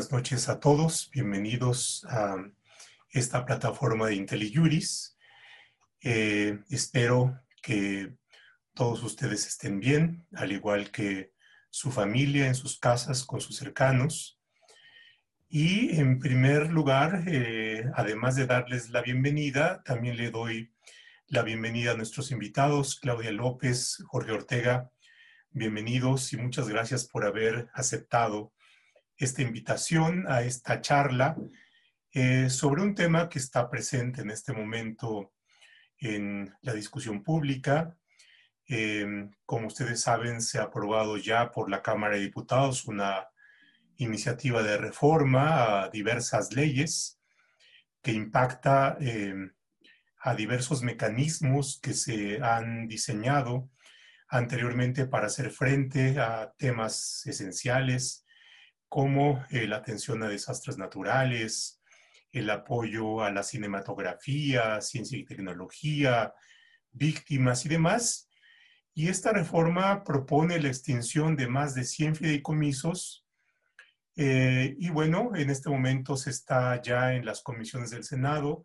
buenas noches a todos. Bienvenidos a esta plataforma de IntelliJuris. Eh, espero que todos ustedes estén bien, al igual que su familia, en sus casas, con sus cercanos. Y en primer lugar, eh, además de darles la bienvenida, también le doy la bienvenida a nuestros invitados, Claudia López, Jorge Ortega. Bienvenidos y muchas gracias por haber aceptado esta invitación a esta charla eh, sobre un tema que está presente en este momento en la discusión pública. Eh, como ustedes saben, se ha aprobado ya por la Cámara de Diputados una iniciativa de reforma a diversas leyes que impacta eh, a diversos mecanismos que se han diseñado anteriormente para hacer frente a temas esenciales como eh, la atención a desastres naturales, el apoyo a la cinematografía, ciencia y tecnología, víctimas y demás. Y esta reforma propone la extinción de más de 100 fideicomisos. Eh, y bueno, en este momento se está ya en las comisiones del Senado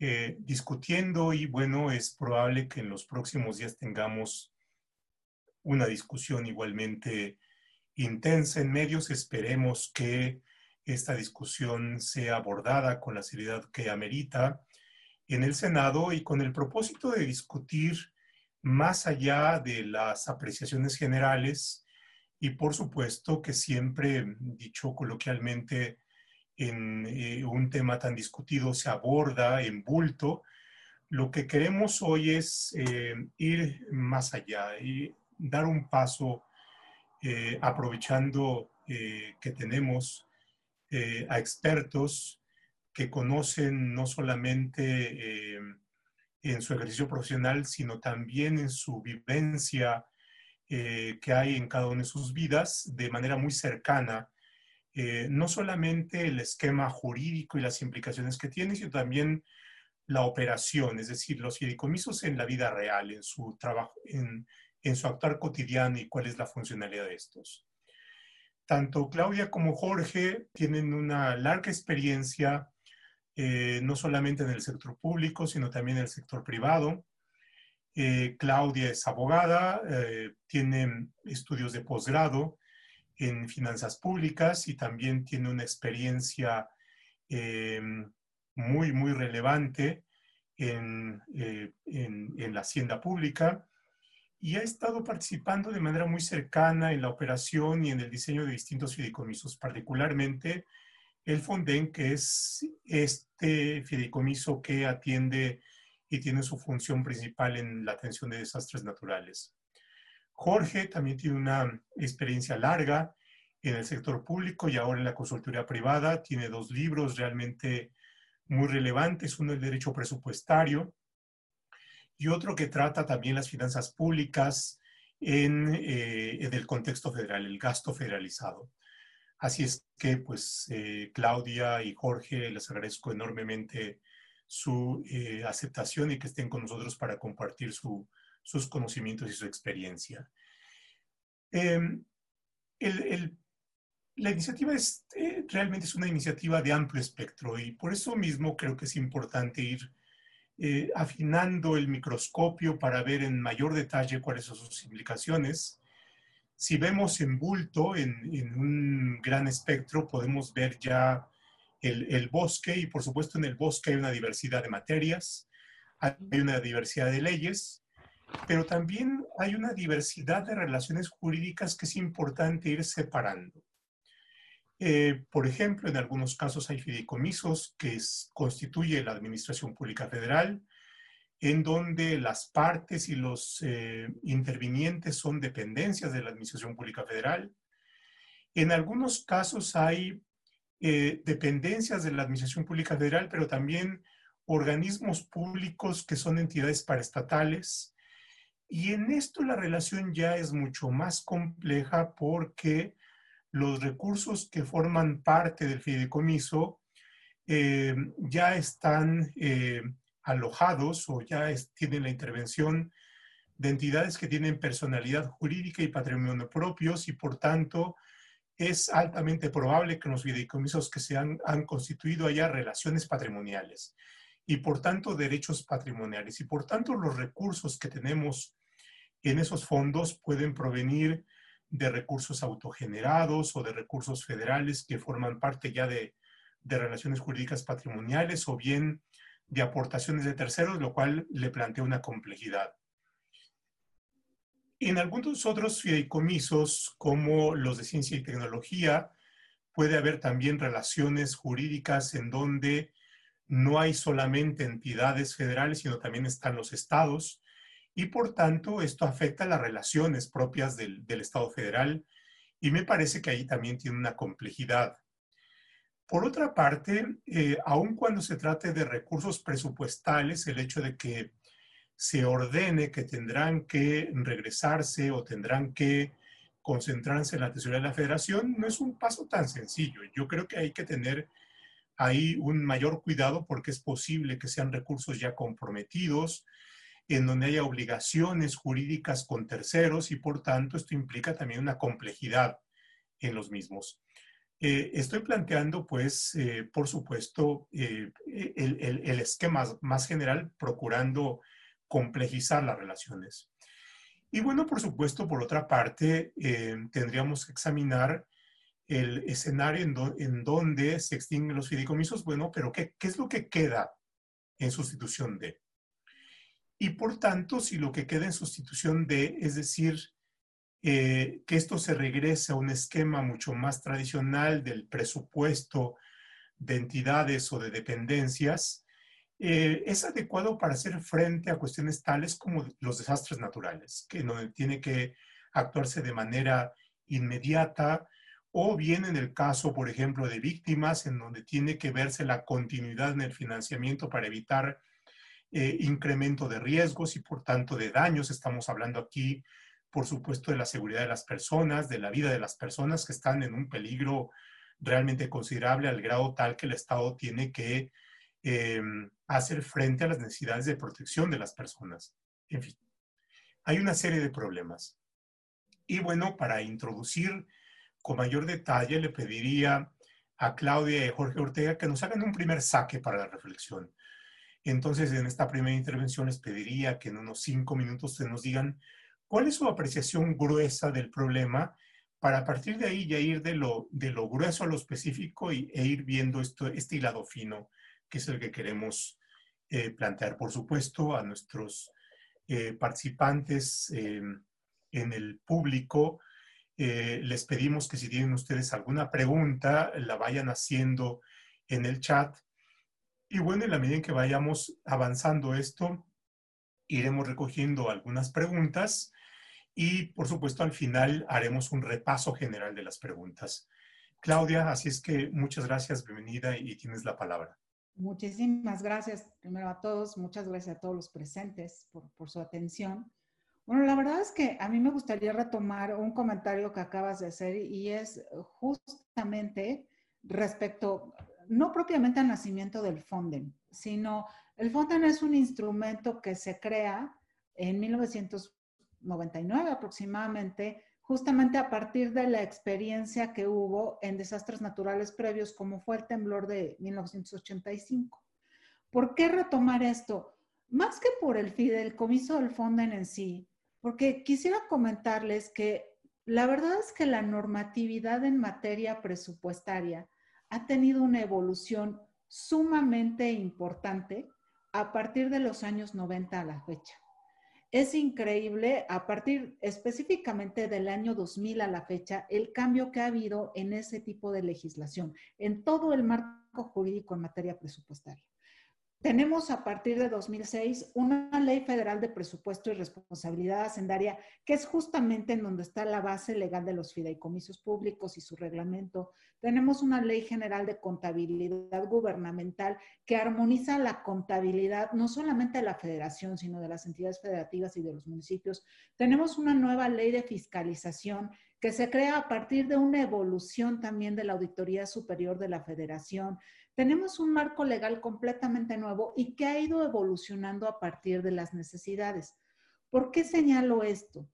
eh, discutiendo y bueno, es probable que en los próximos días tengamos una discusión igualmente intensa en medios. Esperemos que esta discusión sea abordada con la seriedad que amerita en el Senado y con el propósito de discutir más allá de las apreciaciones generales y por supuesto que siempre, dicho coloquialmente, en eh, un tema tan discutido se aborda en bulto, lo que queremos hoy es eh, ir más allá y dar un paso eh, aprovechando eh, que tenemos eh, a expertos que conocen no solamente en su ejercicio profesional, sino también en su vivencia que hay en cada una de sus vidas de manera muy cercana, no solamente el esquema jurídico y las implicaciones que tiene, sino también la operación, es decir, los fideicomisos en la vida real, en su trabajo, en, en su actuar cotidiano y cuál es la funcionalidad de estos. Tanto Claudia como Jorge tienen una larga experiencia, eh, no solamente en el sector público, sino también en el sector privado. Eh, Claudia es abogada, eh, tiene estudios de posgrado en finanzas públicas y también tiene una experiencia muy, muy relevante en, en la hacienda pública y ha estado participando de manera muy cercana en la operación y en el diseño de distintos fideicomisos, particularmente el Fonden, que es este fideicomiso que atiende y tiene su función principal en la atención de desastres naturales. Jorge también tiene una experiencia larga en el sector público y ahora en la consultoría privada. Tiene dos libros realmente muy relevantes. Uno, el derecho presupuestario, y otro que trata también las finanzas públicas en, eh, el contexto federal, el gasto federalizado. Así es que, pues, eh, Claudia y Jorge, les agradezco enormemente su eh, aceptación y que estén con nosotros para compartir sus conocimientos y su experiencia. Em, la iniciativa es, realmente es una iniciativa de amplio espectro y por eso mismo creo que es importante ir eh, afinando el microscopio para ver en mayor detalle cuáles son sus implicaciones. Si vemos en bulto, en, un gran espectro, podemos ver ya el, bosque y por supuesto en el bosque hay una diversidad de materias, hay una diversidad de leyes, pero también hay una diversidad de relaciones jurídicas que es importante ir separando. Eh, por ejemplo, en algunos casos hay fideicomisos que constituye la Administración Pública Federal, en donde las partes y los eh, intervinientes son dependencias de la Administración Pública Federal. En algunos casos hay eh, dependencias de la Administración Pública Federal, pero también organismos públicos que son entidades paraestatales. Y en esto la relación ya es mucho más compleja porque los recursos que forman parte del fideicomiso eh, ya están eh, alojados o ya tienen la intervención de entidades que tienen personalidad jurídica y patrimonio propios y por tanto es altamente probable que en los fideicomisos que se han, han constituido haya relaciones patrimoniales y por tanto derechos patrimoniales. Y por tanto los recursos que tenemos en esos fondos pueden provenir de recursos autogenerados o de recursos federales que forman parte ya de, de relaciones jurídicas patrimoniales o bien de aportaciones de terceros, lo cual le plantea una complejidad. En algunos otros fideicomisos, como los de ciencia y tecnología, puede haber también relaciones jurídicas en donde no hay solamente entidades federales, sino también están los estados, y por tanto esto afecta las relaciones propias del, Estado federal, y me parece que ahí también tiene una complejidad. Por otra parte, eh, aun cuando se trate de recursos presupuestales, el hecho de que se ordene que tendrán que regresarse o tendrán que concentrarse en la tesorería de la federación, no es un paso tan sencillo. Yo creo que hay que tener ahí un mayor cuidado porque es posible que sean recursos ya comprometidos, en donde haya obligaciones jurídicas con terceros y por tanto esto implica también una complejidad en los mismos. Eh, estoy planteando, pues, eh, por supuesto, eh, el, esquema más general procurando complejizar las relaciones. Y bueno, por supuesto, por otra parte, tendríamos que examinar el escenario en, donde se extinguen los fideicomisos, bueno, pero ¿qué, ¿qué, es lo que queda en sustitución de? Y por tanto, si lo que queda en sustitución de, es decir, eh, que esto se regrese a un esquema mucho más tradicional del presupuesto de entidades o de dependencias, eh, es adecuado para hacer frente a cuestiones tales como los desastres naturales, que no tiene que actuarse de manera inmediata, o bien en el caso, por ejemplo, de víctimas, en donde tiene que verse la continuidad en el financiamiento para evitar eh, incremento de riesgos y por tanto de daños. Estamos hablando aquí, por supuesto, de la seguridad de las personas, de la vida de las personas que están en un peligro realmente considerable al grado tal que el Estado tiene que em, hacer frente a las necesidades de protección de las personas. En fin, hay una serie de problemas. Y bueno, para introducir con mayor detalle, le pediría a Claudia y Jorge Ortega que nos hagan un primer saque para la reflexión. Entonces, en esta primera intervención les pediría que en unos cinco minutos se nos digan cuál es su apreciación gruesa del problema para a partir de ahí ya ir de lo, de lo grueso a lo específico y, e ir viendo esto, este hilado fino, que es el que queremos eh, plantear. Por supuesto, a nuestros eh, participantes eh, en el público, les pedimos que si tienen ustedes alguna pregunta, la vayan haciendo en el chat. Y bueno, en la medida en que vayamos avanzando esto, iremos recogiendo algunas preguntas y por supuesto al final haremos un repaso general de las preguntas. Claudia, así es que muchas gracias, bienvenida y tienes la palabra. Muchísimas gracias primero a todos, muchas gracias a todos los presentes por, por su atención. Bueno, la verdad es que a mí me gustaría retomar un comentario que acabas de hacer y es justamente respecto, no propiamente al nacimiento del Fonden, sino el Fonden es un instrumento que se crea en 1999 aproximadamente, justamente a partir de la experiencia que hubo en desastres naturales previos, como fue el temblor de 1985. ¿Por qué retomar esto? Más que por el fideicomiso del Fonden en sí, porque quisiera comentarles que la verdad es que la normatividad en materia presupuestaria ha tenido una evolución sumamente importante a partir de los años 90 a la fecha. Es increíble, a partir específicamente del año 2000 a la fecha, el cambio que ha habido en ese tipo de legislación, en todo el marco jurídico en materia presupuestaria. Tenemos a partir de 2006 una ley federal de presupuesto y responsabilidad hacendaria, que es justamente en donde está la base legal de los fideicomisos públicos y su reglamento. Tenemos una ley general de contabilidad gubernamental que armoniza la contabilidad no solamente de la federación, sino de las entidades federativas y de los municipios. Tenemos una nueva ley de fiscalización que se crea a partir de una evolución también de la Auditoría Superior de la Federación tenemos un marco legal completamente nuevo y que ha ido evolucionando a partir de las necesidades. ¿Por qué señalo esto?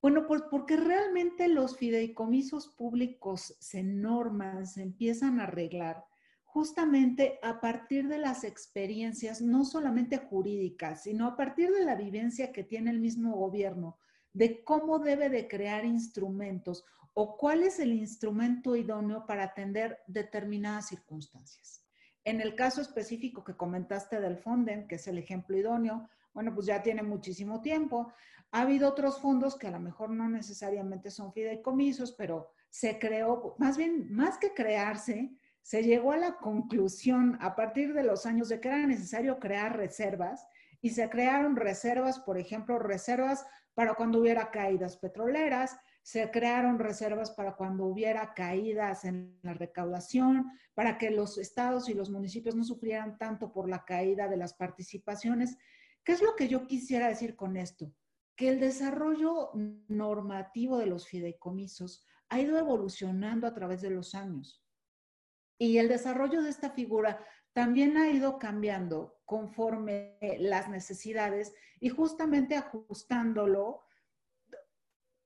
Bueno, pues porque realmente los fideicomisos públicos se norman, se empiezan a arreglar justamente a partir de las experiencias, no solamente jurídicas, sino a partir de la vivencia que tiene el mismo gobierno, de cómo debe de crear instrumentos o cuál es el instrumento idóneo para atender determinadas circunstancias. En el caso específico que comentaste del Fonden, que es el ejemplo idóneo, bueno, pues ya tiene muchísimo tiempo. Ha habido otros fondos que a lo mejor no necesariamente son fideicomisos, pero se creó, más bien, más que crearse, se llegó a la conclusión a partir de los años de que era necesario crear reservas y se crearon reservas, por ejemplo, reservas para cuando hubiera caídas petroleras, se crearon reservas para cuando hubiera caídas en la recaudación, para que los estados y los municipios no sufrieran tanto por la caída de las participaciones. ¿Qué es lo que yo quisiera decir con esto? Que el desarrollo normativo de los fideicomisos ha ido evolucionando a través de los años. Y el desarrollo de esta figura también ha ido cambiando conforme las necesidades y justamente ajustándolo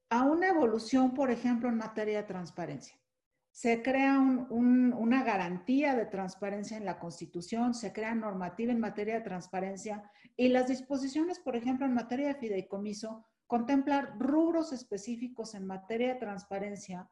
a una evolución, por ejemplo, en materia de transparencia. Se crea una garantía de transparencia en la Constitución, se crea normativa en materia de transparencia y las disposiciones, por ejemplo, en materia de fideicomiso, contemplan rubros específicos en materia de transparencia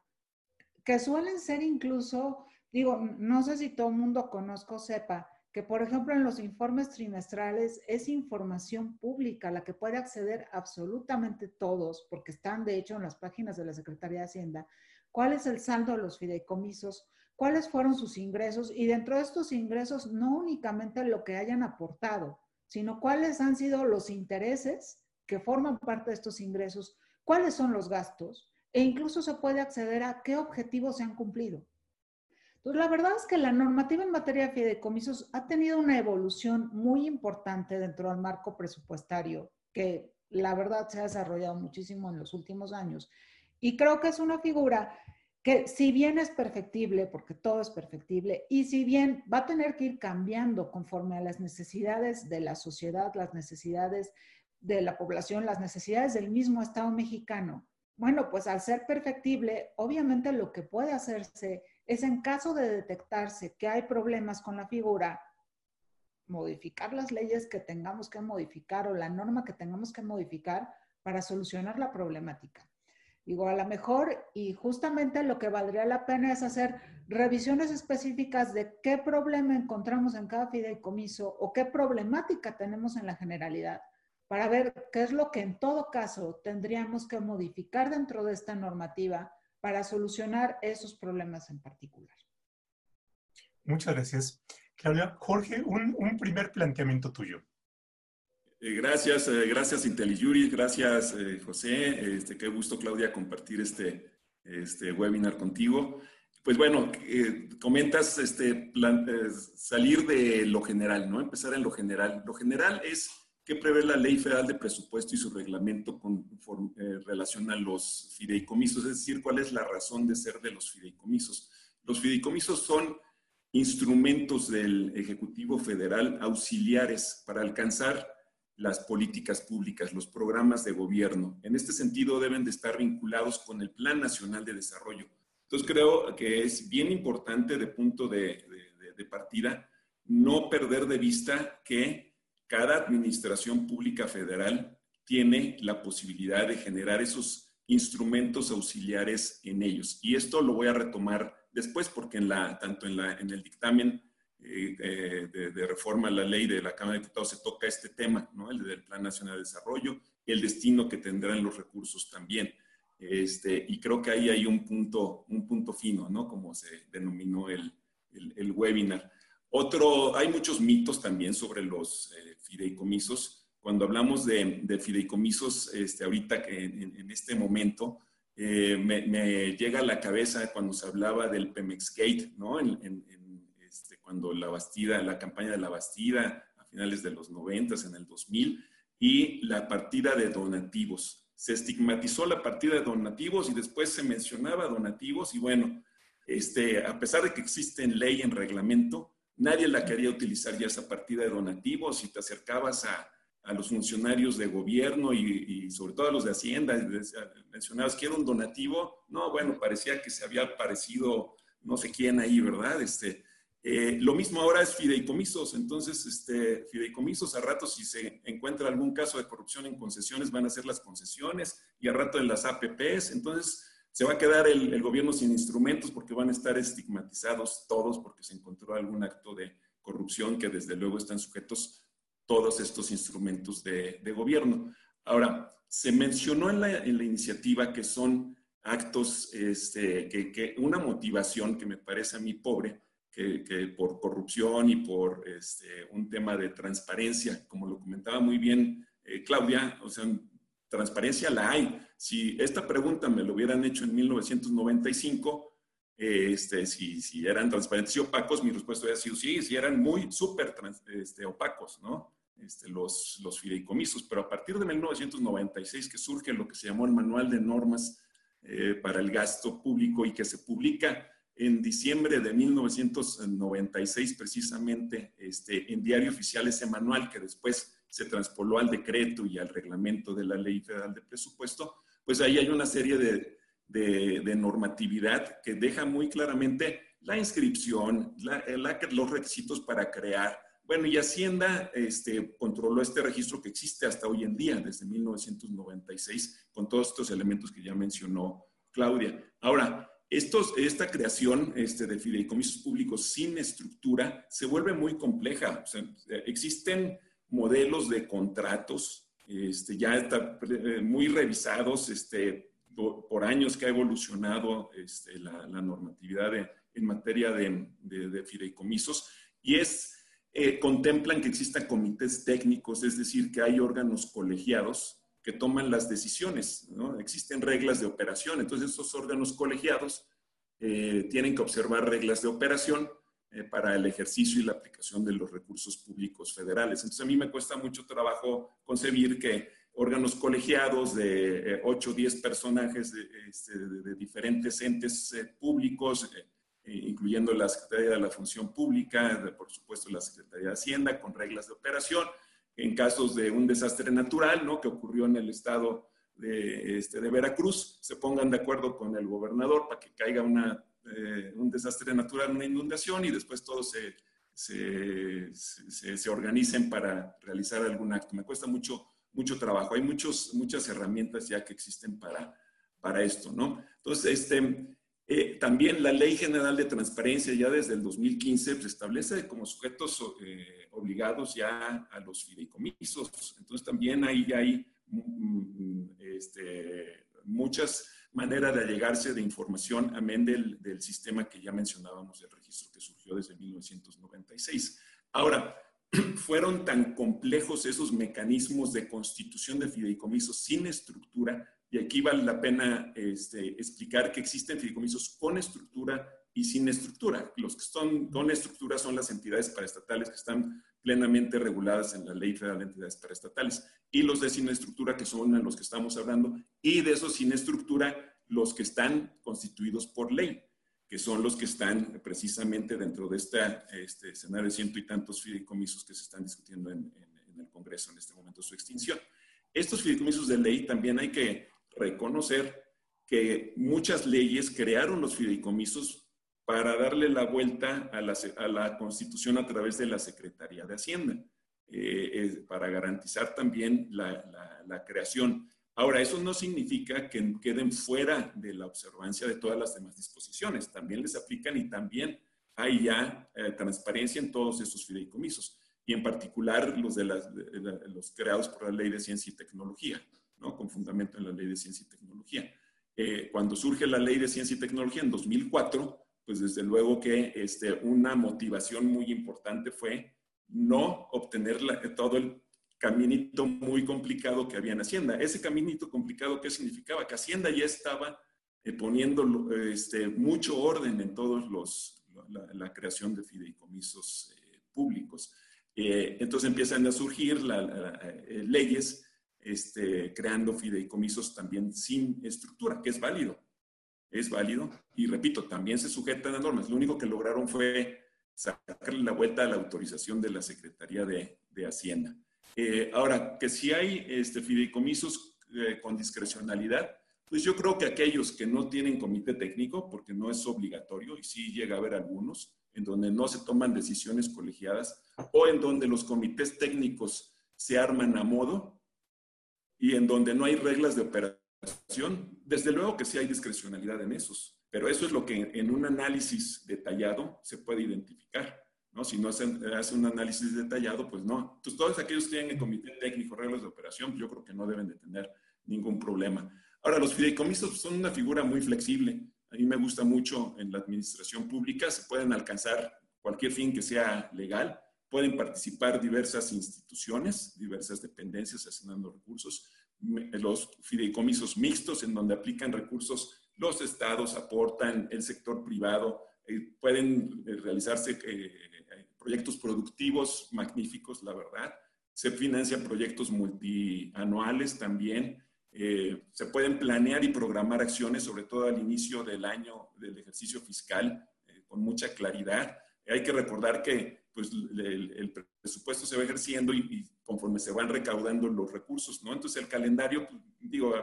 que suelen ser incluso, digo, no sé si todo el mundo conozco sepa, que por ejemplo en los informes trimestrales es información pública la que puede acceder absolutamente todos, porque están de hecho en las páginas de la Secretaría de Hacienda, cuál es el saldo de los fideicomisos, cuáles fueron sus ingresos y dentro de estos ingresos no únicamente lo que hayan aportado, sino cuáles han sido los intereses que forman parte de estos ingresos, cuáles son los gastos e incluso se puede acceder a qué objetivos se han cumplido. Entonces, la verdad es que la normativa en materia de fideicomisos ha tenido una evolución muy importante dentro del marco presupuestario, que la verdad se ha desarrollado muchísimo en los últimos años. Y creo que es una figura que si bien es perfectible, porque todo es perfectible, y si bien va a tener que ir cambiando conforme a las necesidades de la sociedad, las necesidades de la población, las necesidades del mismo Estado mexicano, bueno, pues al ser perfectible, obviamente lo que puede hacerse es en caso de detectarse que hay problemas con la figura, modificar las leyes que tengamos que modificar o la norma que tengamos que modificar para solucionar la problemática. Digo, a lo mejor, y justamente lo que valdría la pena es hacer revisiones específicas de qué problema encontramos en cada fideicomiso o qué problemática tenemos en la generalidad, para ver qué es lo que en todo caso tendríamos que modificar dentro de esta normativa para solucionar esos problemas en particular. Muchas gracias. Claudia, Jorge, un, primer planteamiento tuyo. Eh, gracias, eh, gracias IntelliJuris, gracias eh, José. Este, qué gusto, Claudia, compartir este, este webinar contigo. Pues bueno, comentas este, salir de lo general, ¿no? Empezar en lo general. Lo general es ¿Qué prevé la Ley Federal de Presupuesto y su reglamento con eh, relación a los fideicomisos? Es decir, ¿cuál es la razón de ser de los fideicomisos? Los fideicomisos son instrumentos del Ejecutivo Federal auxiliares para alcanzar las políticas públicas, los programas de gobierno. En este sentido, deben de estar vinculados con el Plan Nacional de Desarrollo. Entonces, creo que es bien importante de punto de partida no perder de vista que cada administración pública federal tiene la posibilidad de generar esos instrumentos auxiliares en ellos. Y esto lo voy a retomar después porque en la, tanto en, la, en el dictamen eh, de, reforma a la ley de la Cámara de Diputados se toca este tema, ¿no? el del Plan Nacional de Desarrollo el destino que tendrán los recursos también. Este, y creo que ahí hay un punto, un punto fino, ¿no? Como se denominó el, el, webinar. Otro, hay muchos mitos también sobre los eh, fideicomisos. Cuando hablamos de, fideicomisos, este, ahorita en, en este momento, eh, me, llega a la cabeza cuando se hablaba del Pemex Gate, ¿no? En, este, cuando la Bastida, la campaña de la Bastida, a finales de los 90, en el 2000, y la partida de donativos. Se estigmatizó la partida de donativos y después se mencionaba donativos y bueno, este, a pesar de que existe en ley, en reglamento, Nadie la quería utilizar ya esa partida de donativos. Si te acercabas a, a los funcionarios de gobierno y, sobre todo a los de Hacienda, mencionabas que era un donativo, no, bueno, parecía que se había aparecido no sé quién ahí, ¿verdad? Este, eh, lo mismo ahora es fideicomisos, entonces este, fideicomisos a rato si se encuentra algún caso de corrupción en concesiones van a ser las concesiones y a rato en las APPs, entonces se va a quedar el, gobierno sin instrumentos porque van a estar estigmatizados todos porque se encontró algún acto de corrupción que desde luego están sujetos todos estos instrumentos de, gobierno. Ahora, se mencionó en la, iniciativa que son actos, este, que, una motivación que me parece a mí pobre, que, por corrupción y por este, un tema de transparencia, como lo comentaba muy bien eh, Claudia, o sea, transparencia la hay. Si esta pregunta me lo hubieran hecho en 1995, este, si, si, eran transparentes y opacos, mi respuesta hubiera sido sí, si eran muy súper este, opacos, ¿no? Este, los, los fideicomisos. Pero a partir de 1996 que surge lo que se llamó el Manual de Normas eh, para el Gasto Público y que se publica en diciembre de 1996 precisamente este, en Diario Oficial ese manual que después se transpoló al decreto y al reglamento de la Ley Federal de Presupuesto, pues ahí hay una serie de, de, normatividad que deja muy claramente la inscripción, los requisitos para crear. Bueno, y Hacienda este, controló este registro que existe hasta hoy en día, desde 1996, con todos estos elementos que ya mencionó Claudia. Ahora, estos, esta creación este, de fideicomisos públicos sin estructura se vuelve muy compleja. existen modelos de contratos este, ya está, eh, muy revisados, este, por, años que ha evolucionado este, la, normatividad en materia de, fideicomisos y es, eh, contemplan que existan comités técnicos, es decir, que hay órganos colegiados que toman las decisiones, ¿no? Existen reglas de operación, entonces esos órganos colegiados eh, tienen que observar reglas de operación eh, para el ejercicio y la aplicación de los recursos públicos federales. Entonces a mí me cuesta mucho trabajo concebir que órganos colegiados de 8 o 10 personajes de, este, diferentes entes eh, públicos, eh, eh, incluyendo la Secretaría de la Función Pública, por supuesto la Secretaría de Hacienda, con reglas de operación. En casos de un desastre natural, ¿no? que ocurrió en el estado de, este, de Veracruz, se pongan de acuerdo con el gobernador para que caiga una, un desastre natural, una inundación, y después todos se, se, se, se organicen para realizar algún acto. Me cuesta mucho mucho trabajo. Hay muchos, muchas herramientas ya que existen para, para esto, ¿no? Entonces, este, eh, también la Ley General de Transparencia ya desde el 2015 pues, establece como sujetos eh, obligados ya a los fideicomisos. Entonces, también ahí hay mm, mm, este, muchas maneras de allegarse de información, amén del, del sistema que ya mencionábamos, el registro que surgió desde 1996. Ahora, fueron tan complejos esos mecanismos de constitución de fideicomisos sin estructura, y aquí vale la pena este, explicar que existen fideicomisos con estructura y sin estructura. Los que son con estructura son las entidades paraestatales que están plenamente reguladas en la Ley Federal de Entidades Paraestatales, y los de sin estructura, que son los que estamos hablando, y de esos sin estructura, los que están constituidos por ley que son los que están precisamente dentro de esta, este escenario de ciento y tantos fideicomisos que se están discutiendo en, el Congreso en este momento, su extinción. Estos fideicomisos de ley también hay que reconocer que muchas leyes crearon los fideicomisos para darle la vuelta a la, Constitución a través de la Secretaría de Hacienda, eh, para garantizar también la creación Ahora, eso no significa que queden fuera de la observancia de todas las demás disposiciones. También les aplican y también hay ya eh, transparencia en todos esos fideicomisos y en particular los, de, los creados por la Ley de Ciencia y Tecnología, ¿no? con fundamento en la Ley de Ciencia y Tecnología. Eh, cuando surge la Ley de Ciencia y Tecnología en 2004, pues desde luego que este, una motivación muy importante fue no obtener todo el caminito muy complicado que había en Hacienda. Ese caminito complicado, ¿qué significaba? Que Hacienda ya estaba eh, poniendo este, mucho orden en todos los, la, creación de fideicomisos eh, públicos. Eh, entonces empiezan a surgir leyes este, creando fideicomisos también sin estructura, que es válido. Es válido. Y repito, también se sujetan a normas. Lo único que lograron fue sacarle la vuelta a la autorización de la Secretaría de, de Hacienda. Eh, ahora, que si hay este, fideicomisos eh, con discrecionalidad, pues yo creo que aquellos que no tienen comité técnico, porque no es obligatorio, y sí llega a haber algunos, en donde no se toman decisiones colegiadas, o en donde los comités técnicos se arman a modo, y en donde no hay reglas de operación, desde luego que sí hay discrecionalidad en esos, pero eso es lo que en un análisis detallado se puede identificar. ¿no? Si no se hace un análisis detallado, pues no. Entonces, todos aquellos que tienen el comité técnico, reglas de operación, yo creo que no deben de tener ningún problema. Ahora, los fideicomisos son una figura muy flexible. A mí me gusta mucho en la administración pública, se pueden alcanzar cualquier fin que sea legal, pueden participar diversas instituciones, diversas dependencias asignando recursos, los fideicomisos mixtos en donde aplican recursos, los estados aportan, el sector privado, eh, pueden eh, realizarse eh, proyectos productivos magníficos, la verdad. Se financian proyectos multianuales también. se pueden planear y programar acciones, sobre todo al inicio del año del ejercicio fiscal, con mucha claridad. Hay que recordar que pues, el, presupuesto se va ejerciendo y, conforme se van recaudando los recursos, ¿no? Entonces el calendario, pues, digo,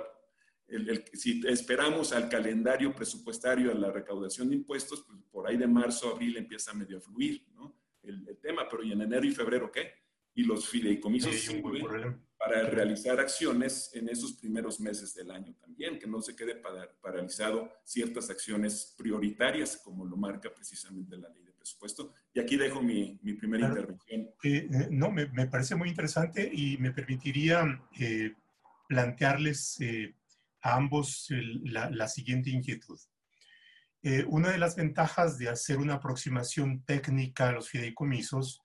si esperamos al calendario presupuestario, a la recaudación de impuestos, pues por ahí de marzo, abril empieza medio a fluir ¿no? el, tema, pero ¿y en enero y febrero qué? Y los fideicomisos para realizar acciones en esos primeros meses del año también, que no se quede paralizado ciertas acciones prioritarias, como lo marca precisamente la ley de presupuesto. Y aquí dejo mi, mi primera intervención. Eh, eh, no, me, me, parece muy interesante y me permitiría eh, plantearles a ambos la, siguiente inquietud. Eh, una de las ventajas de hacer una aproximación técnica a los fideicomisos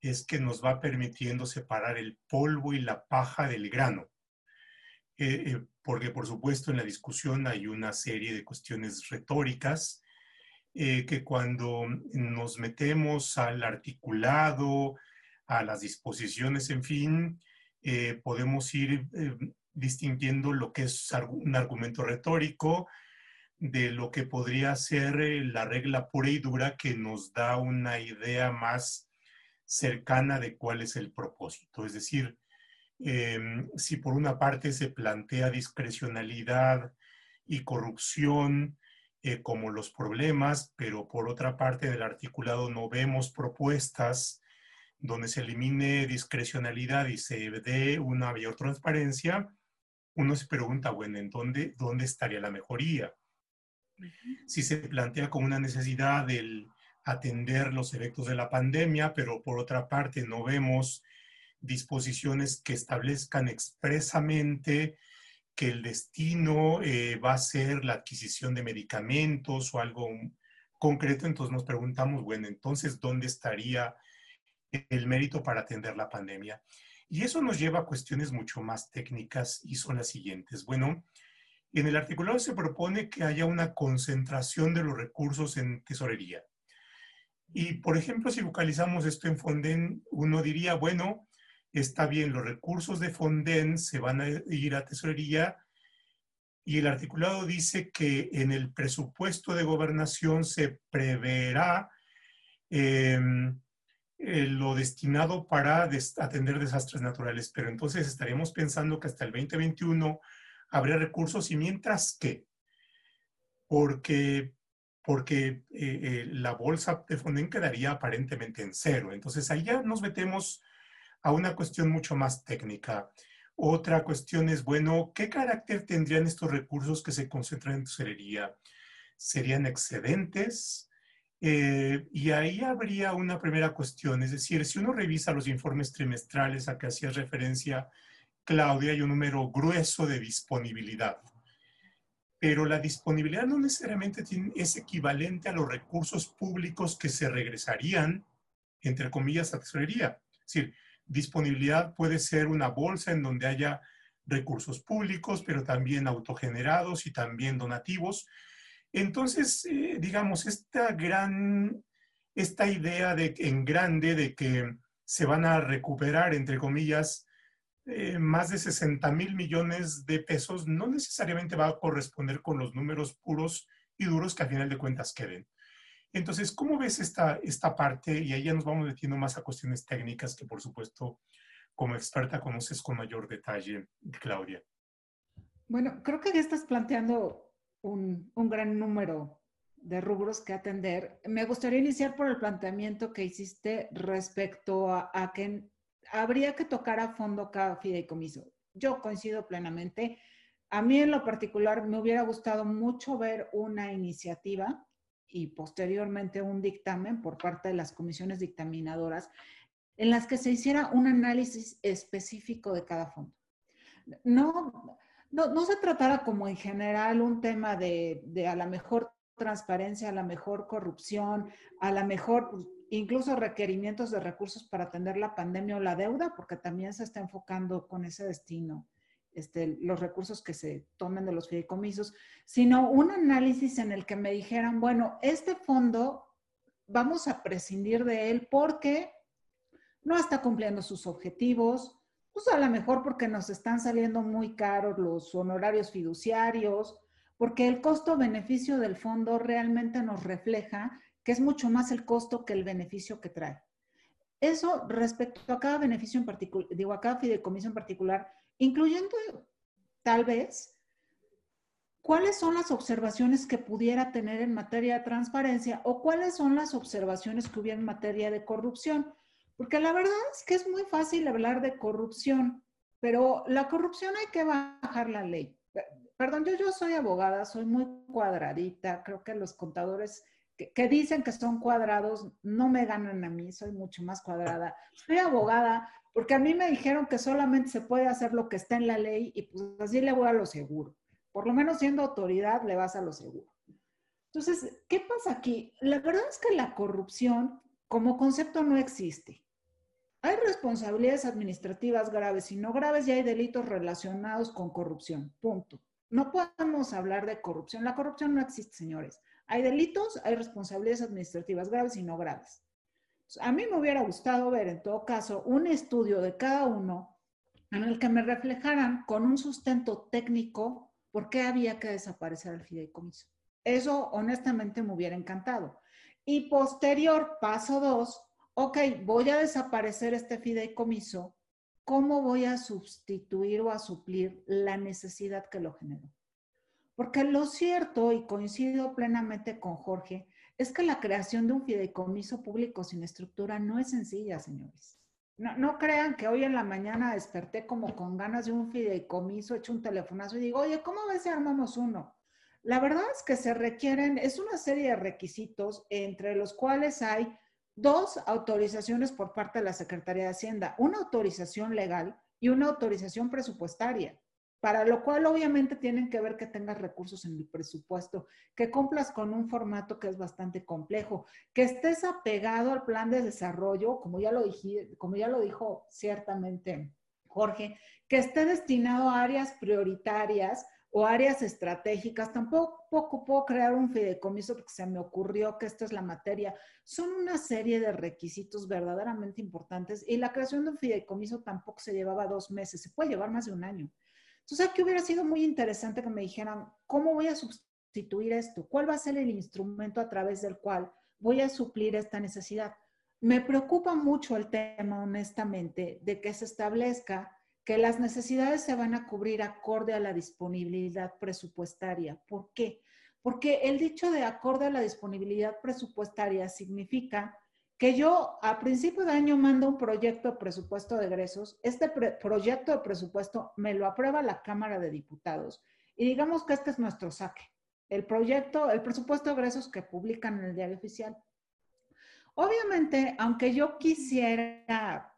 es que nos va permitiendo separar el polvo y la paja del grano. Eh, eh, porque por supuesto en la discusión hay una serie de cuestiones retóricas que cuando nos metemos al articulado, a las disposiciones, en fin, podemos ir distinguiendo lo que es un argumento retórico de lo que podría ser eh, la regla pura y dura que nos da una idea más cercana de cuál es el propósito. Es decir, em, si por una parte se plantea discrecionalidad y corrupción eh, como los problemas, pero por otra parte en el articulado no vemos propuestas donde se elimine discrecionalidad y se dé una mayor transparencia, uno se pregunta, bueno, ¿en dónde, dónde estaría la mejoría? Si se plantea como una necesidad del atender los efectos de la pandemia, pero por otra parte no vemos disposiciones que establezcan expresamente que el destino eh, va a ser la adquisición de medicamentos o algo concreto, entonces nos preguntamos, bueno, entonces, ¿dónde estaría el mérito para atender la pandemia? Y eso nos lleva a cuestiones mucho más técnicas y son las siguientes. Bueno, en el articulado se propone que haya una concentración de los recursos en tesorería. Y, por ejemplo, si localizamos esto en Fonden, uno diría, bueno, está bien, los recursos de Fonden se van a ir a tesorería y el articulado dice que en el presupuesto de gobernación se preverá eh, eh, lo destinado para atender desastres naturales, pero entonces estaríamos pensando que hasta el 2021 habría recursos y mientras que, porque, porque eh, eh, la bolsa de Fonden quedaría aparentemente en cero. Entonces ahí ya nos metemos a una cuestión mucho más técnica. Otra cuestión es, bueno, ¿qué carácter tendrían estos recursos que se concentran en tesorería? ¿Serían excedentes? Eh, y ahí habría una primera cuestión, es decir, si uno revisa los informes trimestrales a que hacía referencia Claudia, hay un número grueso de disponibilidad. Pero la disponibilidad no necesariamente es equivalente a los recursos públicos que se regresarían, entre comillas, a tesorería. Es decir, disponibilidad puede ser una bolsa en donde haya recursos públicos, pero también autogenerados y también donativos, entonces, eh, digamos, esta gran, esta idea de, en grande de que se van a recuperar, entre comillas, eh, más de 60 mil millones de pesos, no necesariamente va a corresponder con los números puros y duros que a final de cuentas queden. Entonces, ¿cómo ves esta, esta parte? Y ahí ya nos vamos metiendo más a cuestiones técnicas que, por supuesto, como experta conoces con mayor detalle, Claudia. Bueno, creo que ya estás planteando un, un gran número de rubros que atender. Me gustaría iniciar por el planteamiento que hiciste respecto a, a, que habría que tocar a fondo cada fideicomiso. Yo coincido plenamente. A mí en lo particular me hubiera gustado mucho ver una iniciativa y posteriormente un dictamen por parte de las comisiones dictaminadoras en las que se hiciera un análisis específico de cada fondo. No, no, no se tratara como en general un tema de, de a la mejor transparencia, a la mejor corrupción, a la mejor pues, incluso requerimientos de recursos para atender la pandemia o la deuda, porque también se está enfocando con ese destino este, los recursos que se tomen de los fideicomisos, sino un análisis en el que me dijeran, bueno, este fondo vamos a prescindir de él porque no está cumpliendo sus objetivos, pues a lo mejor porque nos están saliendo muy caros los honorarios fiduciarios, porque el costo-beneficio del fondo realmente nos refleja que es mucho más el costo que el beneficio que trae. Eso respecto a cada beneficio en particular, digo, a cada fideicomiso en particular, incluyendo tal vez cuáles son las observaciones que pudiera tener en materia de transparencia o cuáles son las observaciones que hubiera en materia de corrupción. Porque la verdad es que es muy fácil hablar de corrupción, pero la corrupción hay que bajar la ley. Perdón, yo, yo soy abogada, soy muy cuadradita, creo que los contadores que, que, dicen que son cuadrados no me ganan a mí, soy mucho más cuadrada. Soy abogada, porque a mí me dijeron que solamente se puede hacer lo que está en la ley y pues así le voy a lo seguro. Por lo menos siendo autoridad le vas a lo seguro. Entonces, ¿qué pasa aquí? La verdad es que la corrupción como concepto no existe. Hay responsabilidades administrativas graves y no graves y hay delitos relacionados con corrupción. Punto. No podemos hablar de corrupción. La corrupción no existe, señores. Hay delitos, hay responsabilidades administrativas graves y no graves. A mí me hubiera gustado ver, en todo caso, un estudio de cada uno en el que me reflejaran con un sustento técnico por qué había que desaparecer el fideicomiso. Eso honestamente me hubiera encantado. Y posterior, paso dos, ok, voy a desaparecer este fideicomiso, ¿cómo voy a sustituir o a suplir la necesidad que lo generó? Porque lo cierto, y coincido plenamente con Jorge, es que la creación de un fideicomiso público sin estructura no es sencilla, señores. No, crean que hoy en la mañana desperté como con ganas de un fideicomiso, hecho un telefonazo y digo, oye, ¿cómo ves si armamos uno? La verdad es que se requieren, es una serie de requisitos entre los cuales hay dos autorizaciones por parte de la Secretaría de Hacienda, una autorización legal y una autorización presupuestaria para lo cual obviamente tienen que ver que tengas recursos en el presupuesto, que cumplas con un formato que es bastante complejo, que estés apegado al plan de desarrollo, como ya lo, como ya lo dijo ciertamente Jorge, que esté destinado a áreas prioritarias o áreas estratégicas. Tampoco puedo crear un fideicomiso porque se me ocurrió que esta es la materia. Son una serie de requisitos verdaderamente importantes y la creación de un fideicomiso tampoco se llevaba dos meses, se puede llevar más de un año. Entonces, aquí hubiera sido muy interesante que me dijeran, ¿cómo voy a sustituir esto? ¿Cuál va a ser el instrumento a través del cual voy a suplir esta necesidad? Me preocupa mucho el tema, honestamente, de que se establezca que las necesidades se van a cubrir acorde a la disponibilidad presupuestaria. ¿Por qué? Porque el dicho de acorde a la disponibilidad presupuestaria significa que yo a principio de año mando un proyecto de presupuesto de egresos, este proyecto de presupuesto me lo aprueba la Cámara de Diputados y digamos que este es nuestro saque, el proyecto, el presupuesto de egresos que publican en el diario oficial. Obviamente, aunque yo quisiera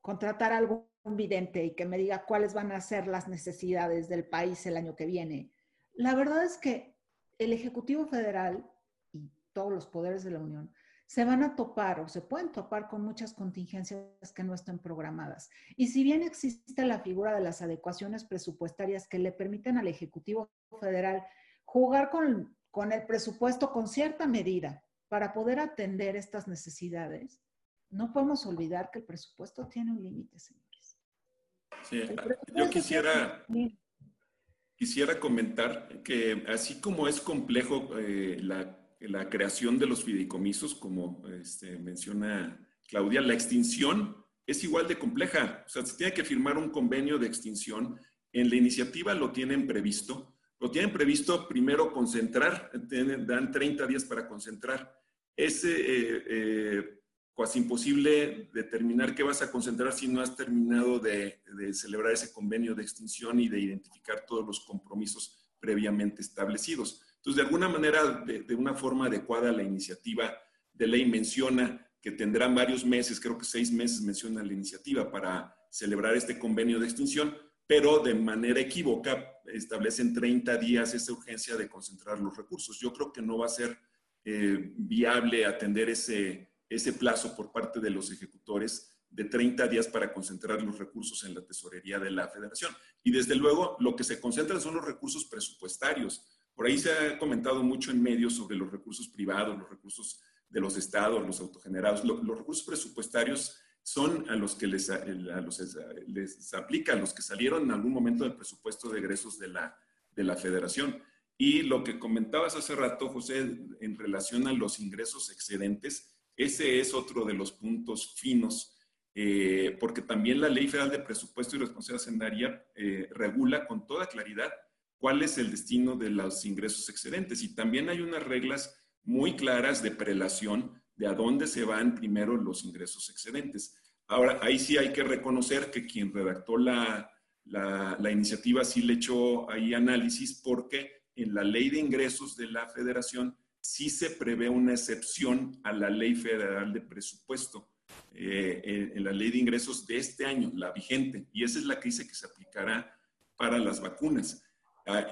contratar a algún vidente y que me diga cuáles van a ser las necesidades del país el año que viene, la verdad es que el Ejecutivo Federal y todos los poderes de la Unión se van a topar o se pueden topar con muchas contingencias que no están programadas. Y si bien existe la figura de las adecuaciones presupuestarias que le permiten al Ejecutivo Federal jugar con, con el presupuesto con cierta medida para poder atender estas necesidades, no podemos olvidar que el presupuesto tiene un límite, señores. Sí, yo quisiera, quisiera comentar que así como es complejo eh, la la creación de los fideicomisos, como este, menciona Claudia, la extinción es igual de compleja. O sea, se tiene que firmar un convenio de extinción. En la iniciativa lo tienen previsto. Lo tienen previsto primero concentrar, dan 30 días para concentrar. Es eh, eh, casi imposible determinar qué vas a concentrar si no has terminado de, de celebrar ese convenio de extinción y de identificar todos los compromisos previamente establecidos. Entonces, de alguna manera, de, una forma adecuada, la iniciativa de ley menciona que tendrán varios meses, creo que seis meses menciona la iniciativa para celebrar este convenio de extinción, pero de manera equívoca establecen 30 días esa urgencia de concentrar los recursos. Yo creo que no va a ser eh, viable atender ese, ese plazo por parte de los ejecutores de 30 días para concentrar los recursos en la tesorería de la federación. Y desde luego, lo que se concentra son los recursos presupuestarios. Por ahí se ha comentado mucho en medios sobre los recursos privados, los recursos de los estados, los autogenerados. los recursos presupuestarios son a los que les, les aplica, a los que salieron en algún momento del presupuesto de egresos de la, de la federación. Y lo que comentabas hace rato, José, en relación a los ingresos excedentes, ese es otro de los puntos finos, eh, porque también la Ley Federal de Presupuesto y Responsabilidad Hacendaria eh, regula con toda claridad cuál es el destino de los ingresos excedentes. Y también hay unas reglas muy claras de prelación de a dónde se van primero los ingresos excedentes. Ahora, ahí sí hay que reconocer que quien redactó la, la, iniciativa sí le echó ahí análisis porque en la ley de ingresos de la federación sí se prevé una excepción a la ley federal de presupuesto, eh, en, la ley de ingresos de este año, la vigente, y esa es la que dice que se aplicará para las vacunas.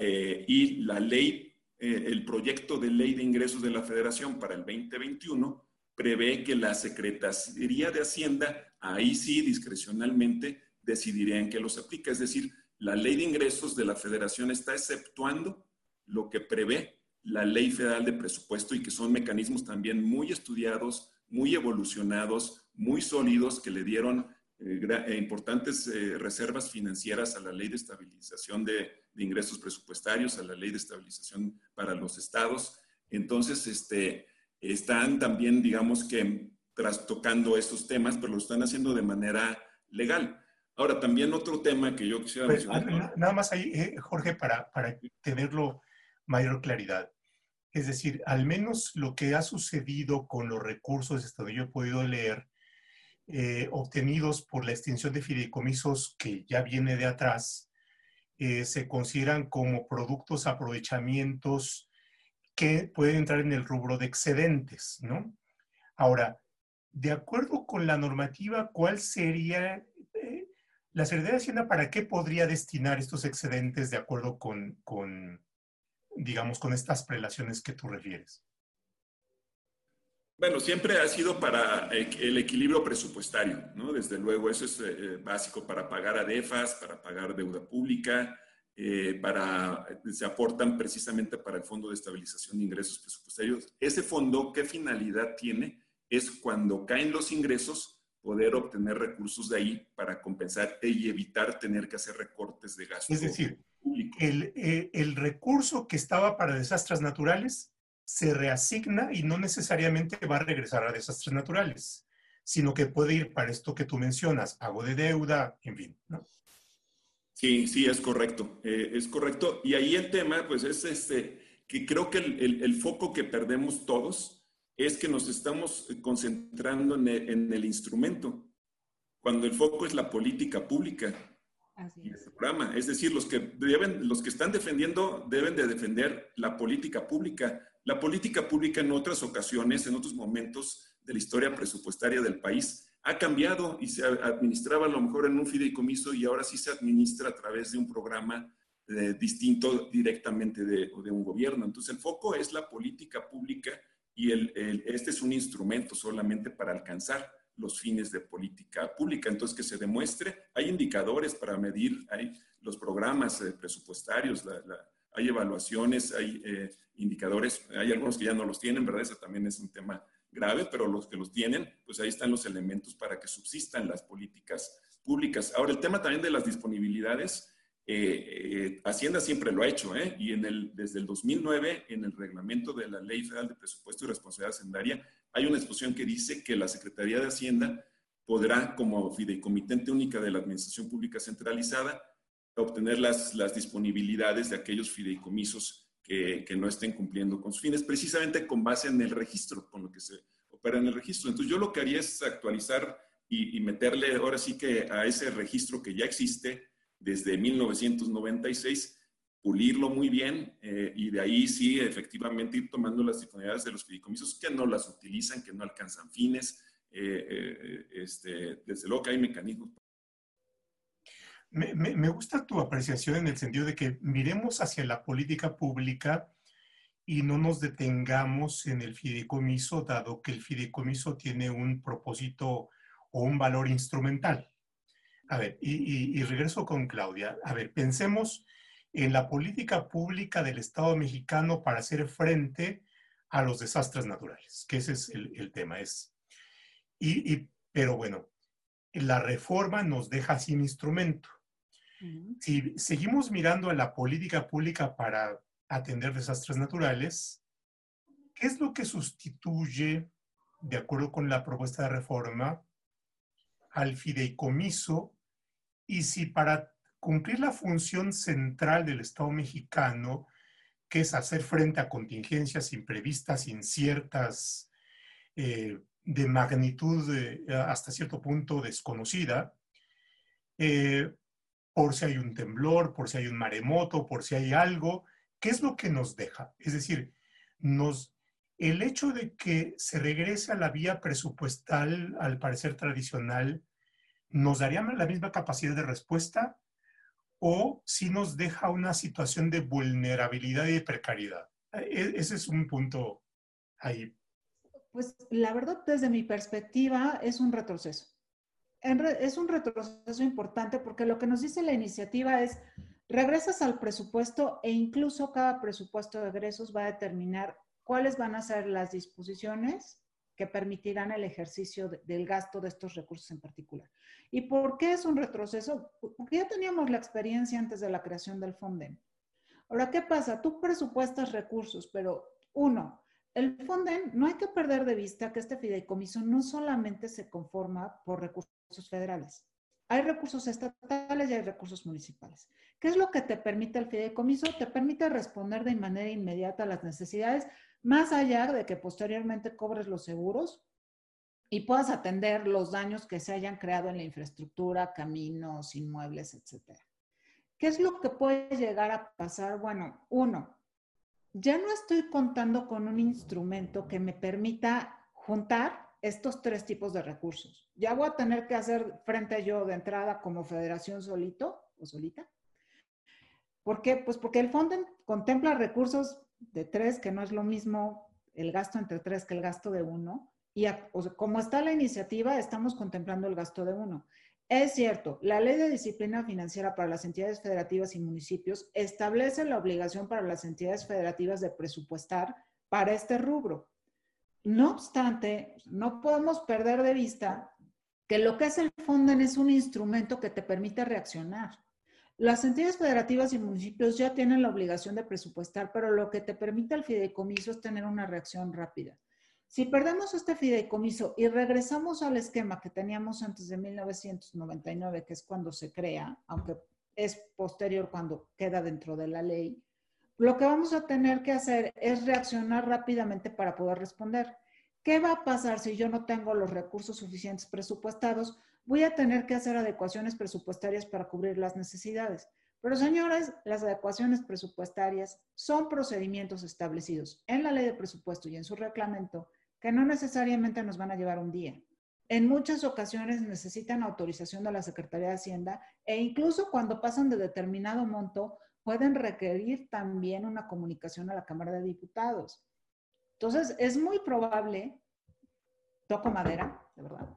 Eh, y la ley eh, el proyecto de ley de ingresos de la federación para el 2021 prevé que la Secretaría de Hacienda, ahí sí, discrecionalmente, decidiría en qué los aplica. Es decir, la ley de ingresos de la federación está exceptuando lo que prevé la ley federal de presupuesto y que son mecanismos también muy estudiados, muy evolucionados, muy sólidos, que le dieron importantes reservas financieras a la ley de estabilización de, de ingresos presupuestarios, a la ley de estabilización para los estados. Entonces, este, están también, digamos que, trastocando estos temas, pero lo están haciendo de manera legal. Ahora, también otro tema que yo quisiera pues, mencionar. Nada más ahí, eh, Jorge, para, para tenerlo mayor claridad. Es decir, al menos lo que ha sucedido con los recursos, hasta donde yo he podido leer, eh, obtenidos por la extinción de fideicomisos que ya viene de atrás, eh, se consideran como productos aprovechamientos que pueden entrar en el rubro de excedentes, ¿no? Ahora, de acuerdo con la normativa, ¿cuál sería eh, la Secretaría de Hacienda para qué podría destinar estos excedentes de acuerdo con, con digamos, con estas prelaciones que tú refieres? Bueno, siempre ha sido para el equilibrio presupuestario, ¿no? Desde luego, eso es eh, básico para pagar a DEFAS, para pagar deuda pública, eh, para, se aportan precisamente para el Fondo de Estabilización de Ingresos Presupuestarios. Ese fondo, ¿qué finalidad tiene? Es cuando caen los ingresos, poder obtener recursos de ahí para compensar y evitar tener que hacer recortes de gastos. Es decir, el, eh, el recurso que estaba para desastres naturales se reasigna y no necesariamente va a regresar a desastres naturales, sino que puede ir para esto que tú mencionas, hago de deuda, en fin. Sí, sí, es correcto, eh, es correcto. Y ahí el tema, pues es este, que creo que el, foco que perdemos todos es que nos estamos concentrando en el, instrumento, cuando el foco es la política pública y el programa. Es decir, los que, deben, los que están defendiendo deben de defender la política pública, la política pública en otras ocasiones, en otros momentos de la historia presupuestaria del país, ha cambiado y se administraba a lo mejor en un fideicomiso y ahora sí se administra a través de un programa eh, distinto directamente de, de, un gobierno. Entonces el foco es la política pública y el, este es un instrumento solamente para alcanzar los fines de política pública. Entonces que se demuestre, hay indicadores para medir, hay los programas eh, presupuestarios, hay evaluaciones, hay eh, indicadores, hay algunos que ya no los tienen, ¿verdad? Eso también es un tema grave, pero los que los tienen, pues ahí están los elementos para que subsistan las políticas públicas. Ahora, el tema también de las disponibilidades, eh, Hacienda siempre lo ha hecho, ¿eh? y desde el 2009, en el reglamento de la Ley Federal de Presupuesto y Responsabilidad Hacendaria, hay una exposición que dice que la Secretaría de Hacienda podrá, como fideicomitente única de la Administración Pública Centralizada, obtener las, disponibilidades de aquellos fideicomisos que, no estén cumpliendo con sus fines, precisamente con base en el registro, con lo que se opera en el registro. Entonces yo lo que haría es actualizar y meterle ahora sí que a ese registro que ya existe desde 1996, pulirlo muy bien eh, y de ahí sí efectivamente ir tomando las disponibilidades de los fideicomisos que no las utilizan, que no alcanzan fines. Eh, eh, este, desde luego que hay mecanismos me, me, gusta tu apreciación en el sentido de que miremos hacia la política pública y no nos detengamos en el fideicomiso, dado que el fideicomiso tiene un propósito o un valor instrumental. A ver, y, y, regreso con Claudia. A ver, pensemos en la política pública del Estado mexicano para hacer frente a los desastres naturales, que ese es el, el tema. Es, y, y, pero bueno, la reforma nos deja sin instrumento. Si seguimos mirando a la política pública para atender desastres naturales, ¿qué es lo que sustituye, de acuerdo con la propuesta de reforma, al fideicomiso? Y si para cumplir la función central del Estado mexicano, que es hacer frente a contingencias imprevistas, inciertas, eh, de magnitud eh, hasta cierto punto desconocida, eh, por si hay un temblor, por si hay un maremoto, por si hay algo, ¿qué es lo que nos deja? Es decir, nos, el hecho de que se regrese a la vía presupuestal, al parecer tradicional, ¿nos daría la misma capacidad de respuesta o si nos deja una situación de vulnerabilidad y de precariedad? E, ese es un punto ahí. Pues la verdad, desde mi perspectiva, es un retroceso es un retroceso importante porque lo que nos dice la iniciativa es, regresas al presupuesto e incluso cada presupuesto de egresos va a determinar cuáles van a ser las disposiciones que permitirán el ejercicio del gasto de estos recursos en particular. ¿Y por qué es un retroceso? Porque ya teníamos la experiencia antes de la creación del FONDEN. Ahora, ¿qué pasa? Tú presupuestas recursos, pero uno, el FONDEN, no hay que perder de vista que este fideicomiso no solamente se conforma por recursos federales. Hay recursos estatales y hay recursos municipales. ¿Qué es lo que te permite el fideicomiso? Te permite responder de manera inmediata a las necesidades, más allá de que posteriormente cobres los seguros y puedas atender los daños que se hayan creado en la infraestructura, caminos, inmuebles, etc. ¿Qué es lo que puede llegar a pasar? Bueno, uno, ya no estoy contando con un instrumento que me permita juntar estos tres tipos de recursos. Ya voy a tener que hacer frente yo de entrada como federación solito o solita. ¿Por qué? Pues porque el fondo contempla recursos de tres, que no es lo mismo el gasto entre tres que el gasto de uno. Y como está la iniciativa, estamos contemplando el gasto de uno. Es cierto, la ley de disciplina financiera para las entidades federativas y municipios establece la obligación para las entidades federativas de presupuestar para este rubro. No obstante, no podemos perder de vista que lo que es el FONDEN es un instrumento que te permite reaccionar. Las entidades federativas y municipios ya tienen la obligación de presupuestar, pero lo que te permite el fideicomiso es tener una reacción rápida. Si perdemos este fideicomiso y regresamos al esquema que teníamos antes de 1999, que es cuando se crea, aunque es posterior cuando queda dentro de la ley, lo que vamos a tener que hacer es reaccionar rápidamente para poder responder. ¿Qué va a pasar si yo no tengo los recursos suficientes presupuestados? Voy a tener que hacer adecuaciones presupuestarias para cubrir las necesidades. Pero señores, las adecuaciones presupuestarias son procedimientos establecidos en la ley de presupuesto y en su reglamento que no necesariamente nos van a llevar un día. En muchas ocasiones necesitan autorización de la Secretaría de Hacienda e incluso cuando pasan de determinado monto, pueden requerir también una comunicación a la Cámara de Diputados. Entonces, es muy probable, toco madera, de verdad,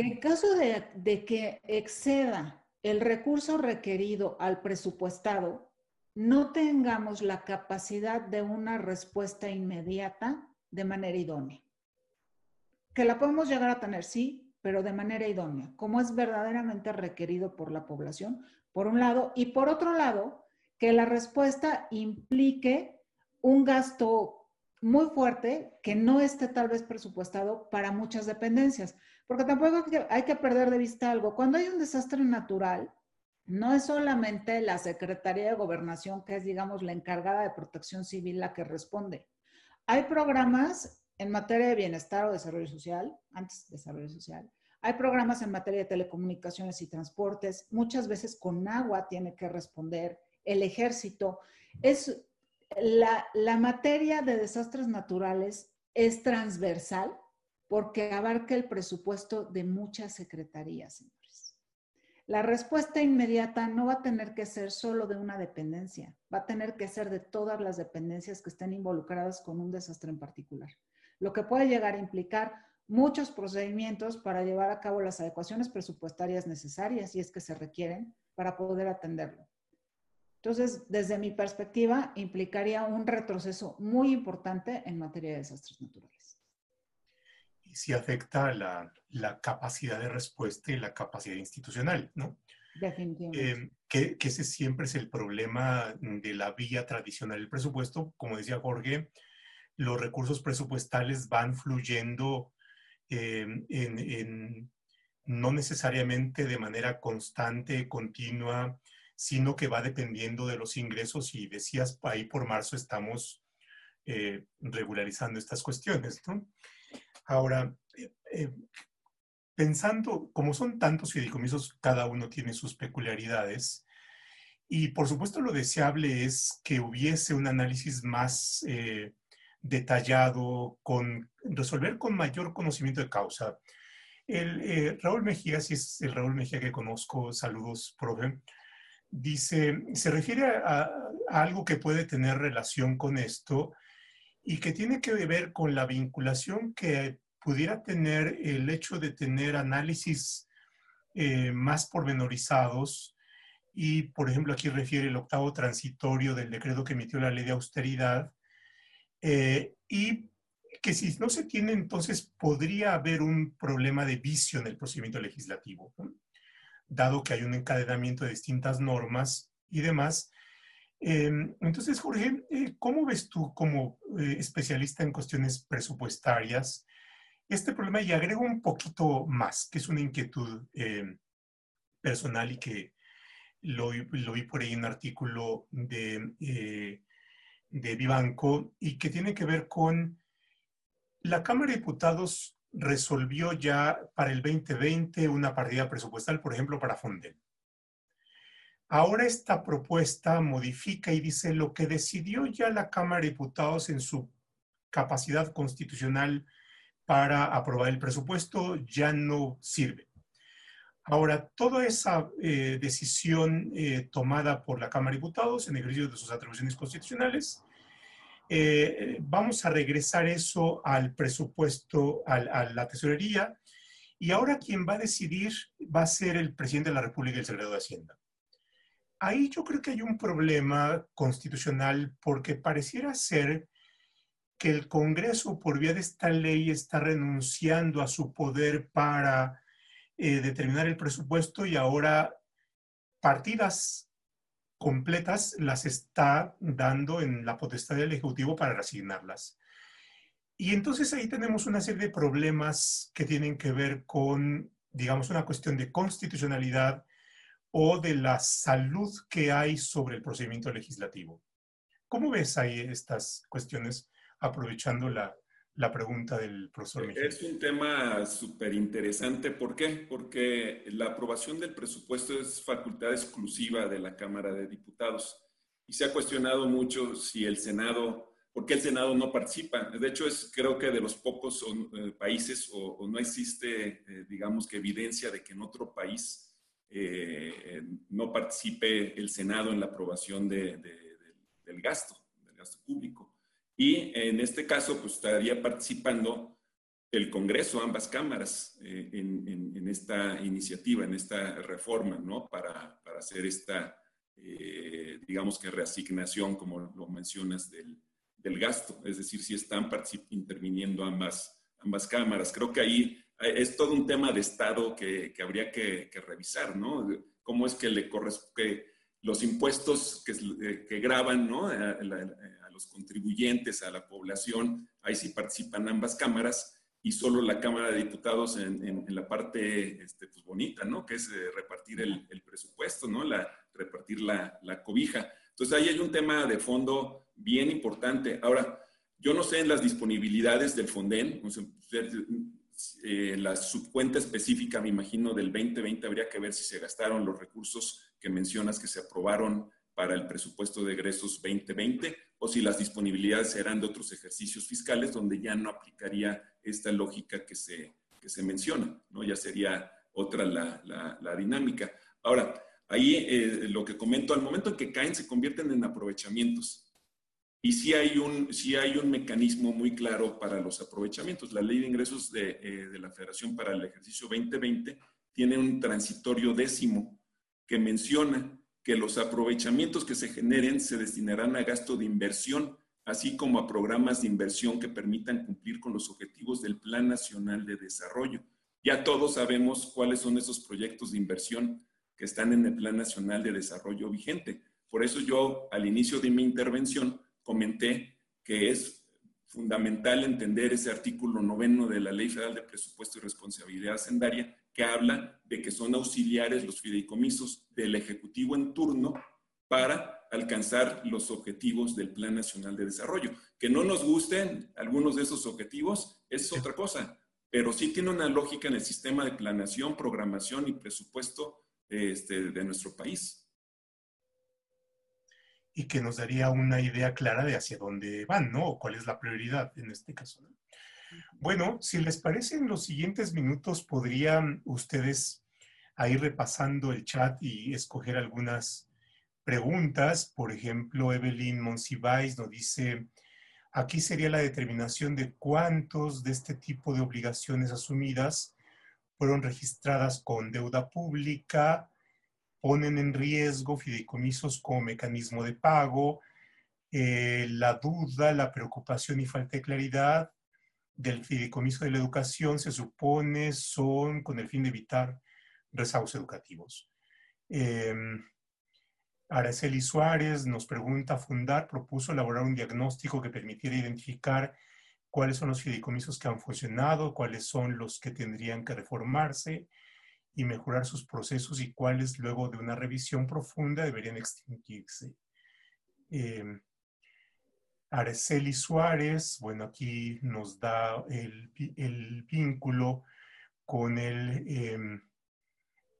en caso de, de que exceda el recurso requerido al presupuestado, no tengamos la capacidad de una respuesta inmediata de manera idónea. Que la podemos llegar a tener, sí, pero de manera idónea, como es verdaderamente requerido por la población, por un lado, y por otro lado, que la respuesta implique un gasto muy fuerte que no esté tal vez presupuestado para muchas dependencias, porque tampoco hay que perder de vista algo. Cuando hay un desastre natural, no es solamente la Secretaría de Gobernación, que es, digamos, la encargada de protección civil, la que responde. Hay programas en materia de bienestar o desarrollo social, antes desarrollo social. Hay programas en materia de telecomunicaciones y transportes. Muchas veces con agua tiene que responder el ejército. Es la, la materia de desastres naturales es transversal porque abarca el presupuesto de muchas secretarías, señores. La respuesta inmediata no va a tener que ser solo de una dependencia, va a tener que ser de todas las dependencias que estén involucradas con un desastre en particular, lo que puede llegar a implicar muchos procedimientos para llevar a cabo las adecuaciones presupuestarias necesarias, si es que se requieren, para poder atenderlo. Entonces, desde mi perspectiva, implicaría un retroceso muy importante en materia de desastres naturales. Si afecta la, la capacidad de respuesta y la capacidad institucional, ¿no? Definitivamente. Eh, que, que, ese siempre es el problema de la vía tradicional del presupuesto. Como decía Jorge, los recursos presupuestales van fluyendo eh, en, en, no necesariamente de manera constante, continua, sino que va dependiendo de los ingresos y decías, ahí por marzo estamos eh, regularizando estas cuestiones. ¿no? Ahora, eh, eh, pensando, como son tantos fideicomisos, cada uno tiene sus peculiaridades, y por supuesto lo deseable es que hubiese un análisis más detallado, con resolver con mayor conocimiento de causa. El, Raúl Mejía, si es el Raúl Mejía que conozco, saludos, profe, dice, se refiere a, algo que puede tener relación con esto y que tiene que ver con la vinculación que pudiera tener el hecho de tener análisis eh, más pormenorizados y, por ejemplo, aquí refiere el octavo transitorio del decreto que emitió la ley de austeridad eh, y que si no se tiene, entonces podría haber un problema de vicio en el procedimiento legislativo dado que hay un encadenamiento de distintas normas y demás. Em, entonces, Jorge, eh, ¿cómo ves tú como eh, especialista en cuestiones presupuestarias este problema? Y agrego un poquito más, que es una inquietud em, personal y que lo, vi por ahí en un artículo de, eh, de Vivanco y que tiene que ver con la Cámara de Diputados resolvió ya para el 2020 una partida presupuestal, por ejemplo, para Fonden. Ahora esta propuesta modifica y dice lo que decidió ya la Cámara de Diputados en su capacidad constitucional para aprobar el presupuesto ya no sirve. Ahora, toda esa eh, decisión eh, tomada por la Cámara de Diputados en ejercicio de sus atribuciones constitucionales eh, vamos a regresar eso al presupuesto, a la tesorería, y ahora quien va a decidir va a ser el presidente de la República y el secretario de Hacienda. Ahí yo creo que hay un problema constitucional porque pareciera ser que el Congreso, por vía de esta ley, está renunciando a su poder para eh, determinar el presupuesto y ahora partidas completas las está dando en la potestad del Ejecutivo para reasignarlas. Y entonces ahí tenemos una serie de problemas que tienen que ver con, digamos, una cuestión de constitucionalidad o de la salud que hay sobre el procedimiento legislativo. ¿Cómo ves ahí estas cuestiones aprovechando la, la pregunta del profesor Miguel. Es un tema súper interesante. ¿Por qué? Porque la aprobación del presupuesto es facultad exclusiva de la Cámara de Diputados y se ha cuestionado mucho si el Senado, ¿por qué el Senado no participa? De hecho, es creo que de los pocos eh, países o, no existe, eh, digamos que evidencia de que en otro país eh, no participe el Senado en la aprobación del gasto, del gasto público. Y en este caso, pues estaría participando el Congreso, ambas cámaras, eh, en, esta iniciativa, en esta reforma, ¿no? Para, para hacer esta, eh, digamos que reasignación, como lo mencionas, del, del gasto. Es decir, si están interviniendo ambas, ambas cámaras. Creo que ahí es todo un tema de Estado que, que habría que, que, revisar, ¿no? Cómo es que le corresponde los impuestos que, que graban ¿no? a, los contribuyentes, a la población, ahí sí participan ambas cámaras y solo la Cámara de Diputados en, en, la parte este, pues bonita, ¿no? Que es eh, repartir el, el, presupuesto, ¿no? La, repartir la, la, cobija. Entonces ahí hay un tema de fondo bien importante. Ahora, yo no sé en las disponibilidades del Fonden, o sea, eh, la subcuenta específica, me imagino, del 2020 habría que ver si se gastaron los recursos que mencionas que se aprobaron para el presupuesto de egresos 2020 o si las disponibilidades serán de otros ejercicios fiscales donde ya no aplicaría esta lógica que se, que se menciona, ¿no? Ya sería otra la, la, dinámica. Ahora, ahí eh, lo que comento, al momento en que caen se convierten en aprovechamientos. Y sí hay, un, sí hay un mecanismo muy claro para los aprovechamientos. La ley de ingresos de, eh, de la Federación para el ejercicio 2020 tiene un transitorio décimo que menciona que los aprovechamientos que se generen se destinarán a gasto de inversión, así como a programas de inversión que permitan cumplir con los objetivos del Plan Nacional de Desarrollo. Ya todos sabemos cuáles son esos proyectos de inversión que están en el Plan Nacional de Desarrollo vigente. Por eso yo al inicio de mi intervención comenté que es fundamental entender ese artículo noveno de la Ley Federal de Presupuesto y Responsabilidad Hacendaria que habla de que son auxiliares los fideicomisos del Ejecutivo en turno para alcanzar los objetivos del Plan Nacional de Desarrollo. Que no nos gusten algunos de esos objetivos es otra cosa, pero sí tiene una lógica en el sistema de planeación, programación y presupuesto este, de nuestro país y que nos daría una idea clara de hacia dónde van, ¿no? O cuál es la prioridad en este caso. Bueno, si les parece, en los siguientes minutos podrían ustedes ir repasando el chat y escoger algunas preguntas. Por ejemplo, Evelyn Monsiváis nos dice, aquí sería la determinación de cuántos de este tipo de obligaciones asumidas fueron registradas con deuda pública, ponen en riesgo fideicomisos como mecanismo de pago, eh, la duda, la preocupación y falta de claridad del fideicomiso de la educación se supone son con el fin de evitar rezados educativos. Eh, Araceli Suárez nos pregunta, Fundar propuso elaborar un diagnóstico que permitiera identificar cuáles son los fideicomisos que han funcionado, cuáles son los que tendrían que reformarse, y mejorar sus procesos y cuáles luego de una revisión profunda deberían extinguirse. Eh, Suárez, bueno, aquí nos da el, el vínculo con el em,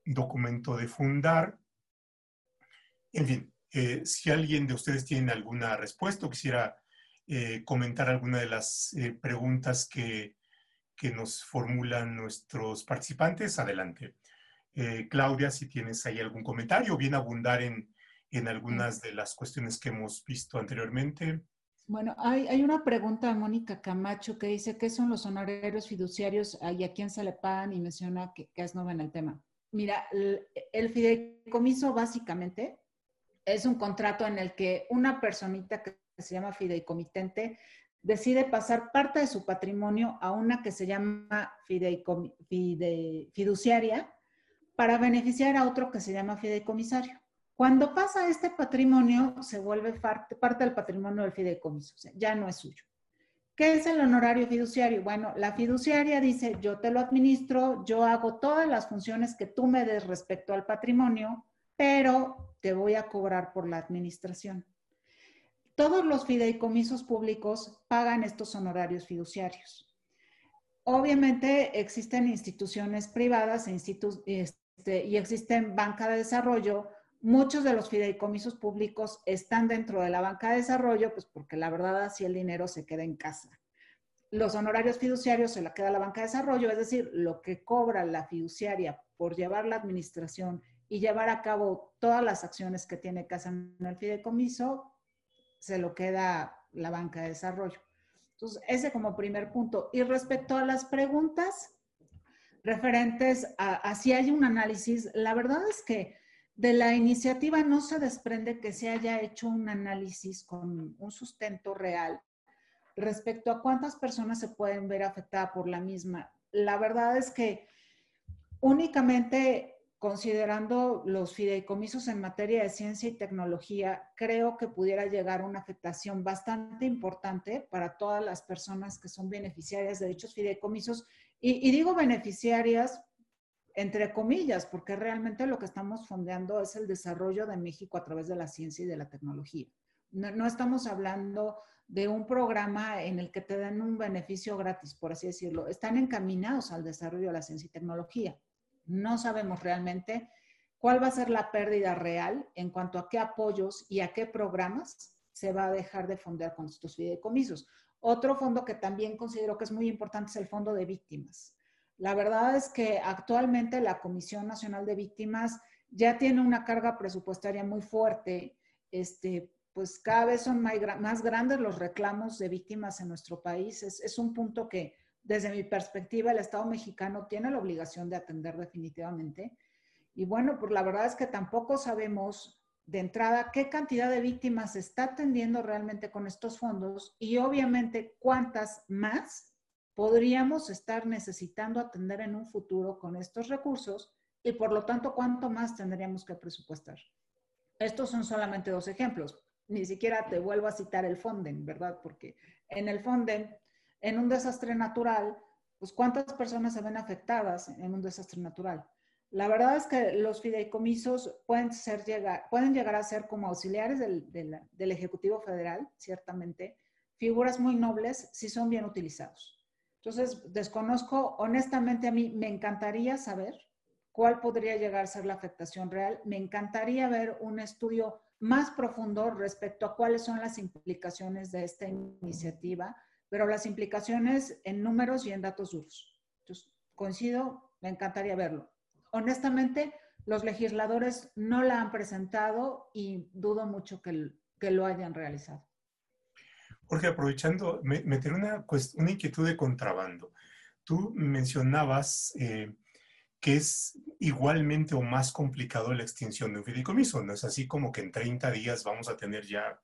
documento de fundar. En fin, eh, si alguien de ustedes tiene alguna respuesta o quisiera eh, comentar alguna de las eh, preguntas que, que, nos formulan nuestros participantes, adelante. Eh, Claudia, si tienes ahí algún comentario bien abundar en, en algunas de las cuestiones que hemos visto anteriormente. Bueno, hay, hay, una pregunta de Mónica Camacho que dice, ¿qué son los honorarios fiduciarios y a quién se le pagan? Y menciona que, es nueva en el tema. Mira, el, el, fideicomiso básicamente es un contrato en el que una personita que se llama fideicomitente decide pasar parte de su patrimonio a una que se llama fiduciaria para beneficiar a otro que se llama fideicomisario. Cuando pasa este patrimonio, se vuelve parte, del patrimonio del fideicomiso, ya no es suyo. ¿Qué es el honorario fiduciario? Bueno, la fiduciaria dice, yo te lo administro, yo hago todas las funciones que tú me des respecto al patrimonio, pero te voy a cobrar por la administración. Todos los fideicomisos públicos pagan estos honorarios fiduciarios. Obviamente existen instituciones privadas e instituciones este, y existen banca de desarrollo. Muchos de los fideicomisos públicos están dentro de la banca de desarrollo, pues porque la verdad así el dinero se queda en casa. Los honorarios fiduciarios se la queda la banca de desarrollo, es decir, lo que cobra la fiduciaria por llevar la administración y llevar a cabo todas las acciones que tiene que hacer en el fideicomiso, se lo queda la banca de desarrollo. Entonces, ese como primer punto. Y respecto a las preguntas, referentes a, si hay un análisis. La verdad es que de la iniciativa no se desprende que se haya hecho un análisis con un sustento real respecto a cuántas personas se pueden ver afectadas por la misma. La verdad es que únicamente considerando los fideicomisos en materia de ciencia y tecnología, creo que pudiera llegar a una afectación bastante importante para todas las personas que son beneficiarias de dichos fideicomisos. Y, digo beneficiarias entre comillas, porque realmente lo que estamos fondeando es el desarrollo de México a través de la ciencia y de la tecnología. No, no estamos hablando de un programa en el que te den un beneficio gratis, por así decirlo. Están encaminados al desarrollo de la ciencia y tecnología. No sabemos realmente cuál va a ser la pérdida real en cuanto a qué apoyos y a qué programas se va a dejar de fondear con estos fideicomisos. Otro fondo que también considero que es muy importante es el Fondo de Víctimas. La verdad es que actualmente la Comisión Nacional de Víctimas ya tiene una carga presupuestaria muy fuerte. Este, pues cada vez son más, grandes los reclamos de víctimas en nuestro país. es un punto que desde mi perspectiva, el Estado mexicano tiene la obligación de atender definitivamente. Y bueno, pues la verdad es que tampoco sabemos de entrada qué cantidad de víctimas se está atendiendo realmente con estos fondos y obviamente cuántas más podríamos estar necesitando atender en un futuro con estos recursos y por lo tanto cuánto más tendríamos que presupuestar. Estos son solamente dos ejemplos. Ni siquiera te vuelvo a citar el Fonden, ¿verdad? Porque en el Fonden en un desastre natural, pues cuántas personas se ven afectadas en un desastre natural. La verdad es que los fideicomisos pueden, ser llegar, pueden llegar a ser como auxiliares del, del, Ejecutivo Federal, ciertamente, figuras muy nobles si son bien utilizados. Entonces, desconozco, honestamente a mí me encantaría saber cuál podría llegar a ser la afectación real. Me encantaría ver un estudio más profundo respecto a cuáles son las implicaciones de esta iniciativa pero las implicaciones en números y en datos duros. Entonces, coincido, me encantaría verlo. Honestamente, los legisladores no la han presentado y dudo mucho que, que lo hayan realizado. Jorge, aprovechando, me, me una, una inquietud de contrabando. Tú mencionabas eh, que es igualmente o más complicado la extinción de un fideicomiso. No es así como que en 30 días vamos a tener ya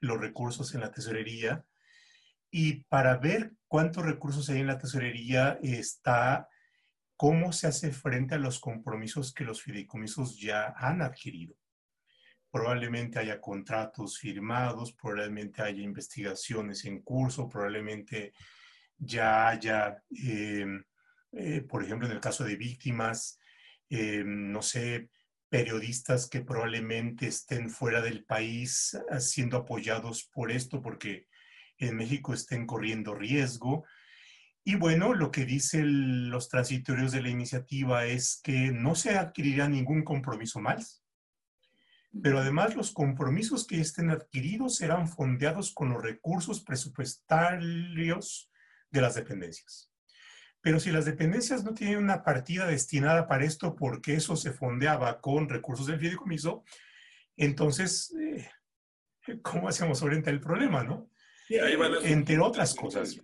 los recursos en la tesorería y para ver cuántos recursos hay en la tesorería está cómo se hace frente a los compromisos que los fideicomisos ya han adquirido. Probablemente haya contratos firmados, probablemente haya investigaciones en curso, probablemente ya haya, em, eh, por ejemplo, en el caso de víctimas, em, no sé, periodistas que probablemente estén fuera del país siendo apoyados por esto, porque en México estén corriendo riesgo. Y bueno, lo que dicen los transitorios de la iniciativa es que no se adquirirá ningún compromiso más, pero además los compromisos que estén adquiridos serán fondeados con los recursos presupuestarios de las dependencias. Pero si las dependencias no tienen una partida destinada para esto porque eso se fondeaba con recursos del fideicomiso, entonces, eh, ¿cómo hacemos frente al problema, no? entre otras cosas.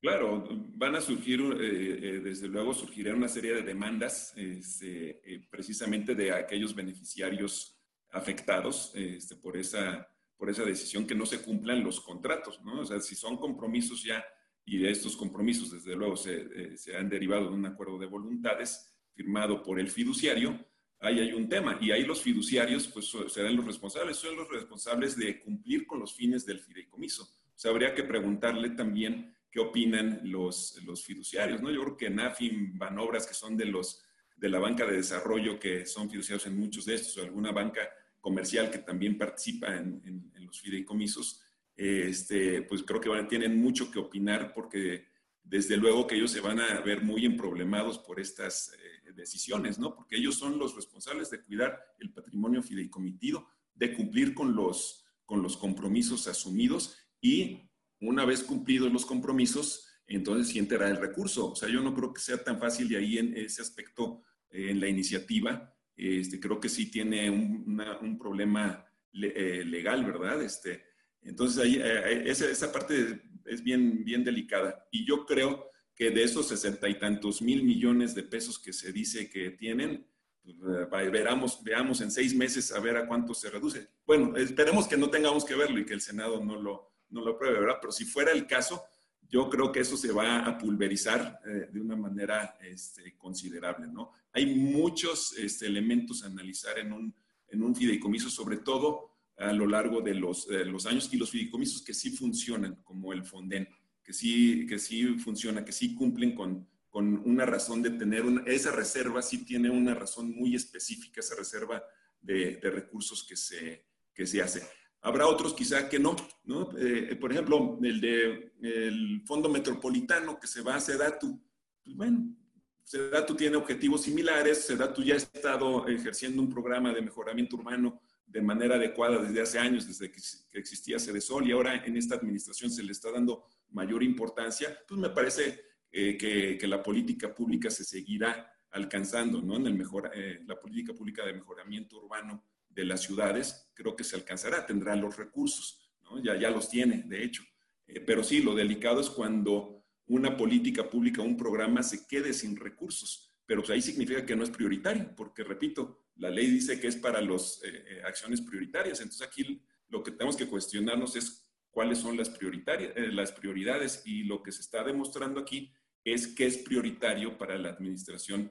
Claro, van a surgir, eh, eh, desde luego surgirá una serie de demandas este, eh, precisamente de aquellos beneficiarios afectados este, por, esa, por esa decisión que no se cumplan los contratos, ¿no? O sea, si son compromisos ya, y estos compromisos desde luego se, han derivado de un acuerdo de voluntades firmado por el fiduciario, ahí hay un tema. Y ahí los fiduciarios pues serán los responsables, son los responsables de cumplir con los fines del fideicomiso sea, habría que preguntarle también qué opinan los, los fiduciarios, ¿no? Yo creo que NAFIM, Banobras, que son de los de la banca de desarrollo, que son fiduciarios en muchos de estos, o alguna banca comercial que también participa en, en, los fideicomisos, este, pues creo que van, tienen mucho que opinar porque desde luego que ellos se van a ver muy emproblemados por estas eh, decisiones, ¿no? Porque ellos son los responsables de cuidar el patrimonio fideicomitido, de cumplir con los, con los compromisos asumidos y una vez cumplidos los compromisos, entonces sí entrará el recurso. O sea, yo no creo que sea tan fácil de ahí en ese aspecto, eh, en la iniciativa. Este, creo que sí tiene un, problema eh, legal, ¿verdad? Este, entonces, ahí, eh, esa, esa, parte es bien, bien delicada. Y yo creo que de esos sesenta y tantos mil millones de pesos que se dice que tienen, pues, veramos, veamos en seis meses a ver a cuánto se reduce. Bueno, esperemos que no tengamos que verlo y que el Senado no lo, no lo apruebe, ¿verdad? Pero si fuera el caso, yo creo que eso se va a pulverizar eh, de una manera este, considerable, ¿no? Hay muchos este, elementos a analizar en un, en un fideicomiso, sobre todo a lo largo de los, los, años, y los fideicomisos que sí funcionan, como el Fonden, que sí, que sí funciona, que sí cumplen con, con una razón de tener una, esa reserva, sí tiene una razón muy específica, esa reserva de, de recursos que se, que se hace. Habrá otros quizá que no, ¿no? Eh, por ejemplo, el de el Fondo Metropolitano que se va a Sedatu. Pues bueno, Sedatu tiene objetivos similares, Sedatu ya ha estado ejerciendo un programa de mejoramiento urbano de manera adecuada desde hace años, desde que, existía Sedesol y ahora en esta administración se le está dando mayor importancia, pues me parece eh, que, la política pública se seguirá alcanzando, ¿no? En el mejor, eh, la política pública de mejoramiento urbano de las ciudades, creo que se alcanzará, tendrá los recursos, ya, ya los tiene, de hecho. Eh, pero sí, lo delicado es cuando una política pública, un programa se quede sin recursos, pero pues ahí significa que no es prioritario, porque repito, la ley dice que es para las eh, eh, acciones prioritarias, entonces aquí lo que tenemos que cuestionarnos es cuáles son las, prioritarias, las prioridades y lo que se está demostrando aquí es que es prioritario para la administración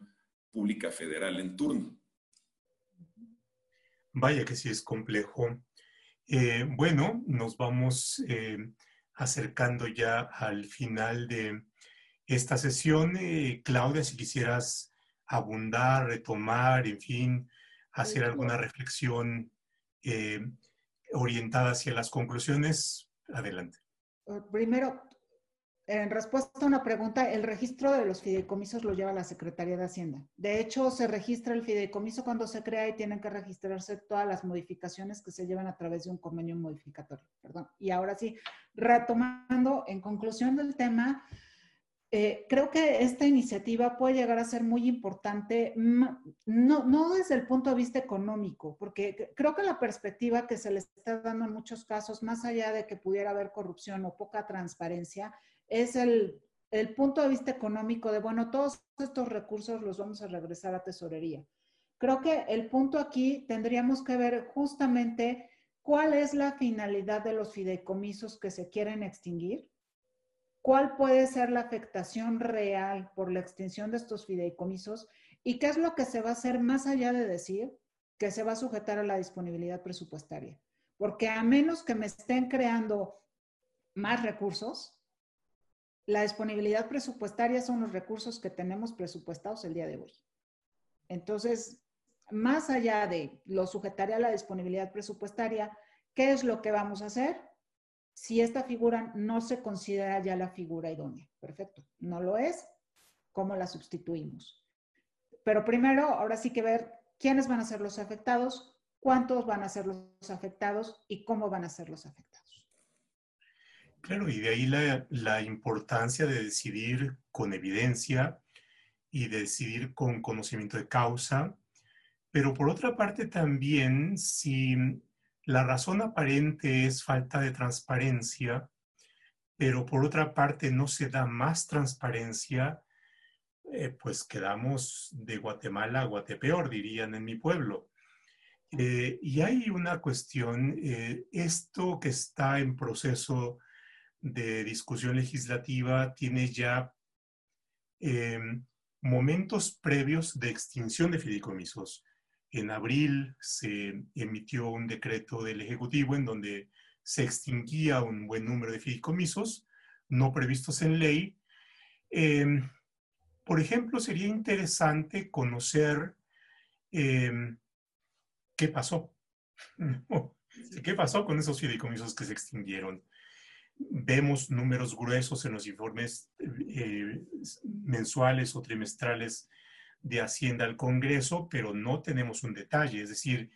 pública federal en turno. Vaya que sí es complejo. Eh, bueno, nos vamos eh, acercando ya al final de esta sesión. Eh, Claudia, si quisieras abundar, retomar, en fin, hacer alguna reflexión orientada hacia las conclusiones, adelante. Primero, en respuesta a una pregunta, el registro de los fideicomisos lo lleva la Secretaría de Hacienda. De hecho, se registra el fideicomiso cuando se crea y tienen que registrarse todas las modificaciones que se llevan a través de un convenio modificatorio. Perdón. Y ahora sí, retomando, en conclusión del tema, eh, creo que esta iniciativa puede llegar a ser muy importante, no, no desde el punto de vista económico, porque creo que la perspectiva que se le está dando en muchos casos, más allá de que pudiera haber corrupción o poca transparencia, es el, punto de vista económico de, bueno, todos estos recursos los vamos a regresar a tesorería. Creo que el punto aquí tendríamos que ver justamente cuál es la finalidad de los fideicomisos que se quieren extinguir, cuál puede ser la afectación real por la extinción de estos fideicomisos y qué es lo que se va a hacer más allá de decir que se va a sujetar a la disponibilidad presupuestaria. Porque a menos que me estén creando más recursos, la disponibilidad presupuestaria son los recursos que tenemos presupuestados el día de hoy. Entonces, más allá de lo sujetaré a la disponibilidad presupuestaria, ¿qué es lo que vamos a hacer? Si esta figura no se considera ya la figura idónea. Perfecto. No lo es. ¿Cómo la sustituimos? Pero primero, ahora sí que ver quiénes van a ser los afectados, cuántos van a ser los afectados y cómo van a ser los afectados. Claro, y de ahí la, importancia de decidir con evidencia y de decidir con conocimiento de causa, pero por otra parte también, si la razón aparente es falta de transparencia, pero por otra parte no se da más transparencia, eh, pues quedamos de Guatemala a Guatepeor, dirían en mi pueblo. Eh, y hay una cuestión, eh, esto que está en proceso de discusión legislativa tiene ya em, momentos previos de extinción de fideicomisos. En abril se emitió un decreto del Ejecutivo en donde se extinguía un buen número de fideicomisos no previstos en ley. Em, por ejemplo, sería interesante conocer em, qué pasó. ¿Qué pasó con esos fideicomisos que se extinguieron? Vemos números gruesos en los informes eh, mensuales o trimestrales de Hacienda al Congreso, pero no tenemos un detalle, es decir,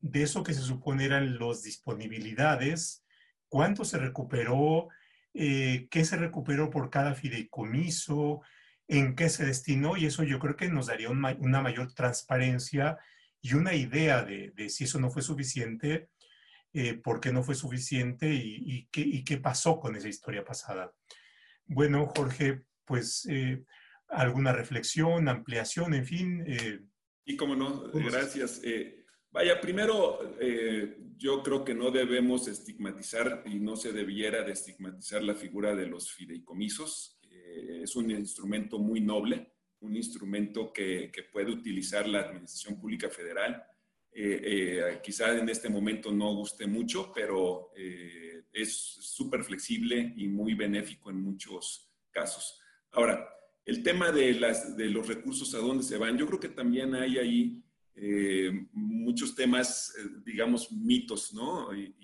de eso que se supone eran las disponibilidades, cuánto se recuperó, eh, qué se recuperó por cada fideicomiso, en qué se destinó, y eso yo creo que nos daría una mayor transparencia y una idea de, de si eso no fue suficiente, eh, por qué no fue suficiente y, qué, pasó con esa historia pasada. Bueno, Jorge, pues eh, alguna reflexión, ampliación, en fin. Eh, y como no, gracias. Vaya, primero, eh, yo creo que no debemos estigmatizar y no se debiera de estigmatizar la figura de los fideicomisos. Eh, es un instrumento muy noble, un instrumento que, que puede utilizar la Administración Pública Federal. Eh, quizá en este momento no guste mucho, pero es súper flexible y muy benéfico en muchos casos. Ahora, el tema de, los recursos a dónde se van, yo creo que también hay ahí eh, muchos temas, eh, digamos, mitos, ¿no? Y,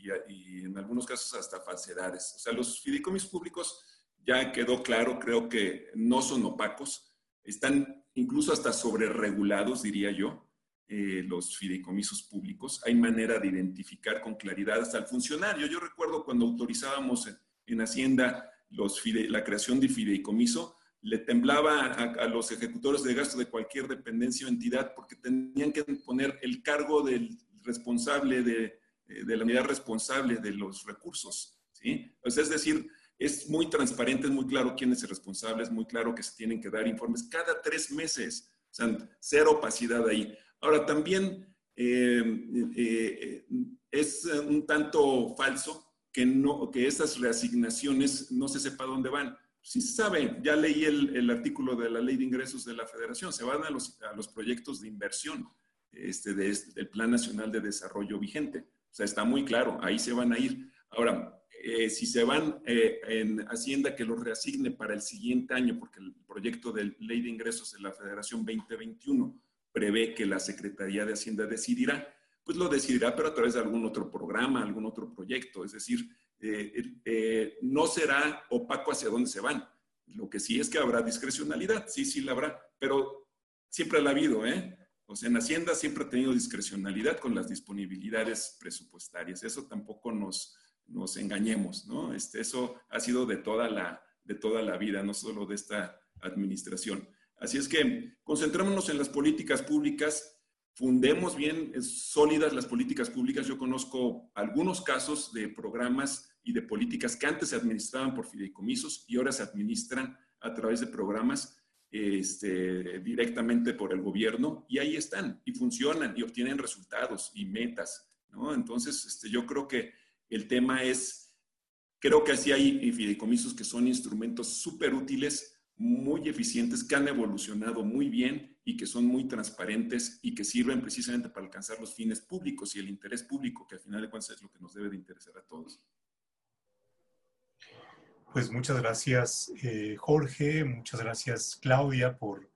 en algunos casos hasta falsedades. O sea, los fideicomisos públicos ya quedó claro, creo que no son opacos, están incluso hasta sobreregulados, diría yo, eh, los fideicomisos públicos. Hay manera de identificar con claridad hasta el funcionario. Yo recuerdo cuando autorizábamos en, Hacienda los la creación de fideicomiso, le temblaba a, los ejecutores de gasto de cualquier dependencia o entidad porque tenían que poner el cargo del responsable de, eh, de la unidad responsable de los recursos. ¿sí? Pues es decir, es muy transparente, es muy claro quién es el responsable, es muy claro que se tienen que dar informes cada tres meses. O sea, cero opacidad ahí. Ahora, también eh, eh, es un tanto falso que, no, que esas reasignaciones no se sepa dónde van sí se sabe, ya leí el, artículo de la ley de ingresos de la federación, se van a los, proyectos de inversión este, del Plan Nacional de Desarrollo vigente. O sea, está muy claro, ahí se van a ir. Ahora, eh, si se van en Hacienda que los reasigne para el siguiente año, porque el proyecto de ley de ingresos de la Federación 2021 prevé que la Secretaría de Hacienda decidirá, pues lo decidirá, pero a través de algún otro programa, algún otro proyecto. Es decir, eh, eh, no será opaco hacia dónde se van. Lo que sí es que habrá discrecionalidad, sí, sí la habrá, pero siempre la ha habido, ¿eh? O sea, en Hacienda siempre ha tenido discrecionalidad con las disponibilidades presupuestarias. Eso tampoco nos, nos engañemos, ¿no? Este, eso ha sido de toda, la, de toda la vida, no solo de esta administración. Así es que concentrémonos en las políticas públicas, fundemos bien sólidas las políticas públicas. Yo conozco algunos casos de programas y de políticas que antes se administraban por fideicomisos y ahora se administran a través de programas este, directamente por el gobierno y ahí están y funcionan y obtienen resultados y metas. Entonces, este, yo creo que el tema es, creo que así hay fideicomisos que son instrumentos súper útiles, muy eficientes, que han evolucionado muy bien y que son muy transparentes y que sirven precisamente para alcanzar los fines públicos y el interés público, que al final de cuentas es lo que nos debe de interesar a todos. Pues muchas gracias eh, Jorge, muchas gracias Claudia por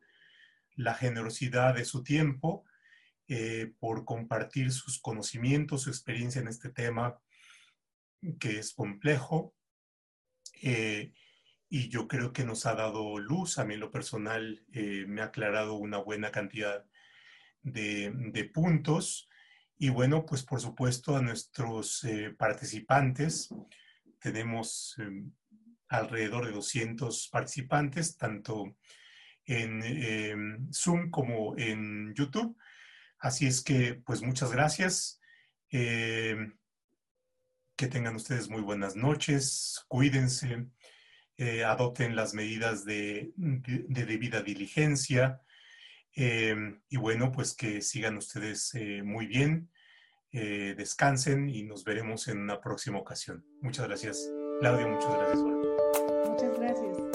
la generosidad de su tiempo, eh, por compartir sus conocimientos, su experiencia en este tema que es complejo. Eh, y yo creo que nos ha dado luz, a mí lo personal me ha aclarado una buena cantidad de, de, puntos. Y bueno, pues por supuesto a nuestros participantes tenemos em, alrededor de 200 participantes, tanto en em, Zoom como en YouTube. Así es que, pues muchas gracias. Em, que tengan ustedes muy buenas noches, cuídense, eh, adopten las medidas de, debida diligencia em, y bueno, pues que sigan ustedes eh, muy bien, eh, descansen y nos veremos en una próxima ocasión. Muchas gracias, Claudia, muchas gracias, Muchas gracias.